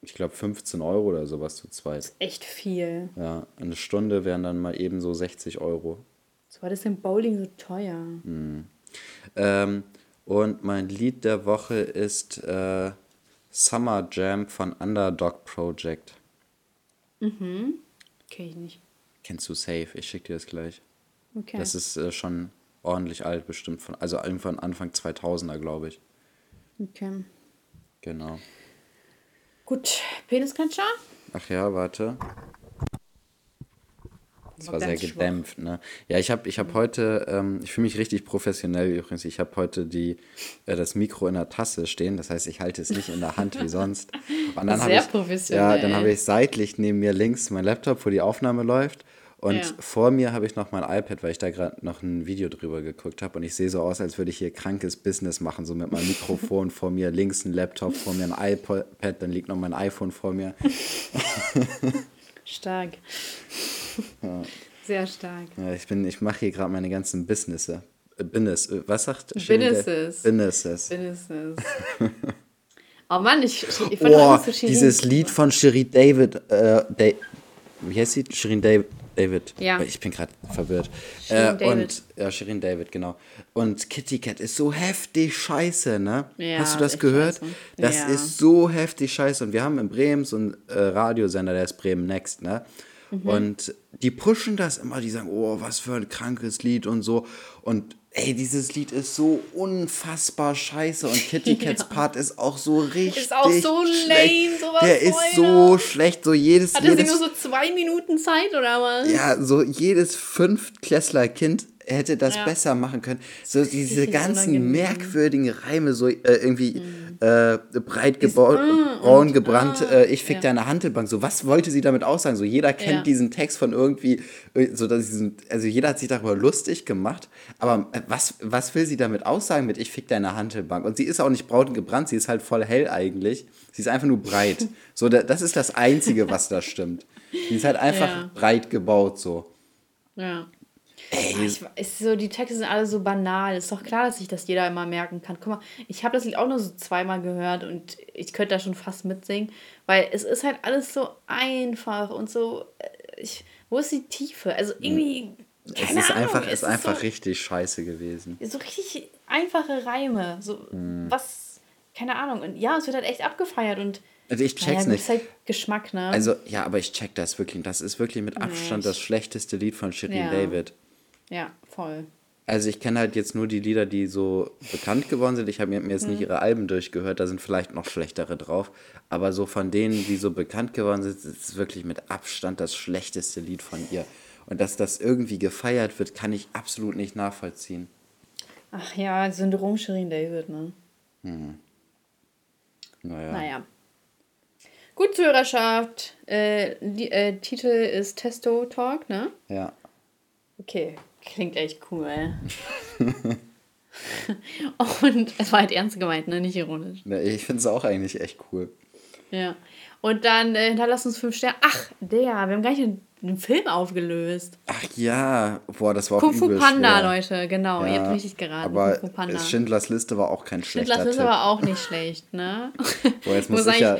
ich glaube 15 Euro oder sowas zu zweit. Das ist echt viel. Ja, eine Stunde wären dann mal eben so 60 Euro. So war das im Bowling so teuer. Mhm. Ähm, und mein Lied der Woche ist äh, Summer Jam von Underdog Project. Mhm. Kenn ich nicht. Kennst du Safe? Ich schick dir das gleich. Okay. Das ist äh, schon ordentlich alt, bestimmt. Von, also irgendwann Anfang 2000er, glaube ich. Okay. Genau. Gut, Penisklatscher? Ach ja, warte. Das war, sehr gedämpft, ne? Ja, ich habe ich hab heute, ähm, ich fühle mich richtig professionell übrigens. Ich habe heute die, äh, das Mikro in der Tasse stehen. Das heißt, ich halte es nicht in der Hand wie sonst. Sehr ich, professionell. Ja, dann habe ich seitlich neben mir links mein Laptop, wo die Aufnahme läuft. Und ja. vor mir habe ich noch mein iPad, weil ich da gerade noch ein Video drüber geguckt habe. Und ich sehe so aus, als würde ich hier krankes Business machen, so mit meinem Mikrofon vor mir, links ein Laptop, vor mir ein iPad, dann liegt noch mein iPhone vor mir. Stark. Ja. Sehr stark. Ja, ich bin, ich mache hier gerade meine ganzen Businesses. Äh, Business, äh, was sagt Businesses. Businesses. Businesses. oh Mann, ich, ich fand oh, so dieses Lied von Shirin David, äh, da wie heißt sie? Shirin David. David. Ja. Ich bin gerade verwirrt. Shirin äh. Und, ja, Shirin David, genau. Und Kitty Cat ist so heftig scheiße, ne? Ja, Hast du das gehört? Scheiße. Das ja. ist so heftig scheiße. Und wir haben in Bremen so einen äh, Radiosender, der ist Bremen Next, ne? Mhm. Und die pushen das immer, die sagen, oh, was für ein krankes Lied und so. Und ey, dieses Lied ist so unfassbar scheiße und Kitty Cats ja. Part ist auch so richtig. Ist auch so schlecht. lame, sowas. Der ist so schlecht, so jedes. Hatte jedes, sie nur so zwei Minuten Zeit oder was? Ja, so jedes Fünftklässler-Kind hätte das ja. besser machen können. So diese ganzen merkwürdigen Reime, so äh, irgendwie mhm. äh, breit gebaut, mm, braun gebrannt, ah, äh, ich fick ja. deine Handelbank. So, was wollte sie damit aussagen? So, jeder kennt ja. diesen Text von irgendwie, äh, so dass diesen, also jeder hat sich darüber lustig gemacht, aber äh, was, was will sie damit aussagen mit ich fick deine Handelbank? Und sie ist auch nicht braun gebrannt, sie ist halt voll hell eigentlich. Sie ist einfach nur breit. so, da, das ist das Einzige, was da stimmt. Sie ist halt einfach breit gebaut, so. Ja. Ey. Ich, ist so, die Texte sind alle so banal. Ist doch klar, dass sich das jeder immer merken kann. Guck mal, ich habe das Lied auch nur so zweimal gehört und ich könnte da schon fast mitsingen, weil es ist halt alles so einfach und so. Äh, ich, wo ist die Tiefe? Also irgendwie. es ist Ahnung, einfach, es ist einfach so, richtig scheiße gewesen. So richtig einfache Reime. So, hm. was, keine Ahnung. Und ja, es wird halt echt abgefeiert und. Also ich check's naja, nicht. Ist halt Geschmack, ne? Also, ja, aber ich check das wirklich. Das ist wirklich mit Abstand nee, das schlechteste Lied von Shirin ja. David. Ja, voll. Also ich kenne halt jetzt nur die Lieder, die so bekannt geworden sind. Ich habe mir jetzt nicht mhm. ihre Alben durchgehört, da sind vielleicht noch schlechtere drauf. Aber so von denen, die so bekannt geworden sind, ist es wirklich mit Abstand das schlechteste Lied von ihr. Und dass das irgendwie gefeiert wird, kann ich absolut nicht nachvollziehen. Ach ja, Syndrom Shirin David, ne? Hm. Naja. Naja. Gut, Zuhörerschaft. Äh, die, äh, Titel ist Testo Talk, ne? Ja. Okay, Klingt echt cool. und es war halt ernst gemeint, ne? Nicht ironisch. Ja, ich finde es auch eigentlich echt cool. Ja. Und dann äh, hinterlass uns fünf Sterne. Ach, der, wir haben gar nicht den, den Film aufgelöst. Ach ja, boah, das war auch Kung Fu Panda, schwer. Leute, genau, ja, ihr habt richtig geraten. Aber Schindlers Liste war auch kein schlechter Schindlers Liste war auch nicht schlecht, ne? Boah, jetzt muss ich ja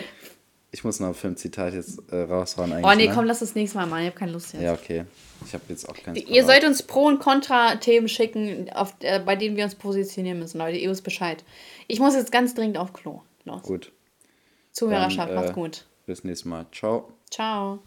Ich muss noch ein Filmzitat jetzt äh, raushauen. Eigentlich, oh nee, ne? komm, lass das nächste Mal machen. Ich habe keine Lust jetzt. Ja, okay. Ich habe jetzt auch keine Ihr sollt uns Pro- und Contra-Themen schicken, auf, äh, bei denen wir uns positionieren müssen, Leute. Ihr wisst Bescheid. Ich muss jetzt ganz dringend auf Klo. Los. Gut. Zuhörerschaft, Dann, äh, macht's gut. Bis nächstes Mal. Ciao. Ciao.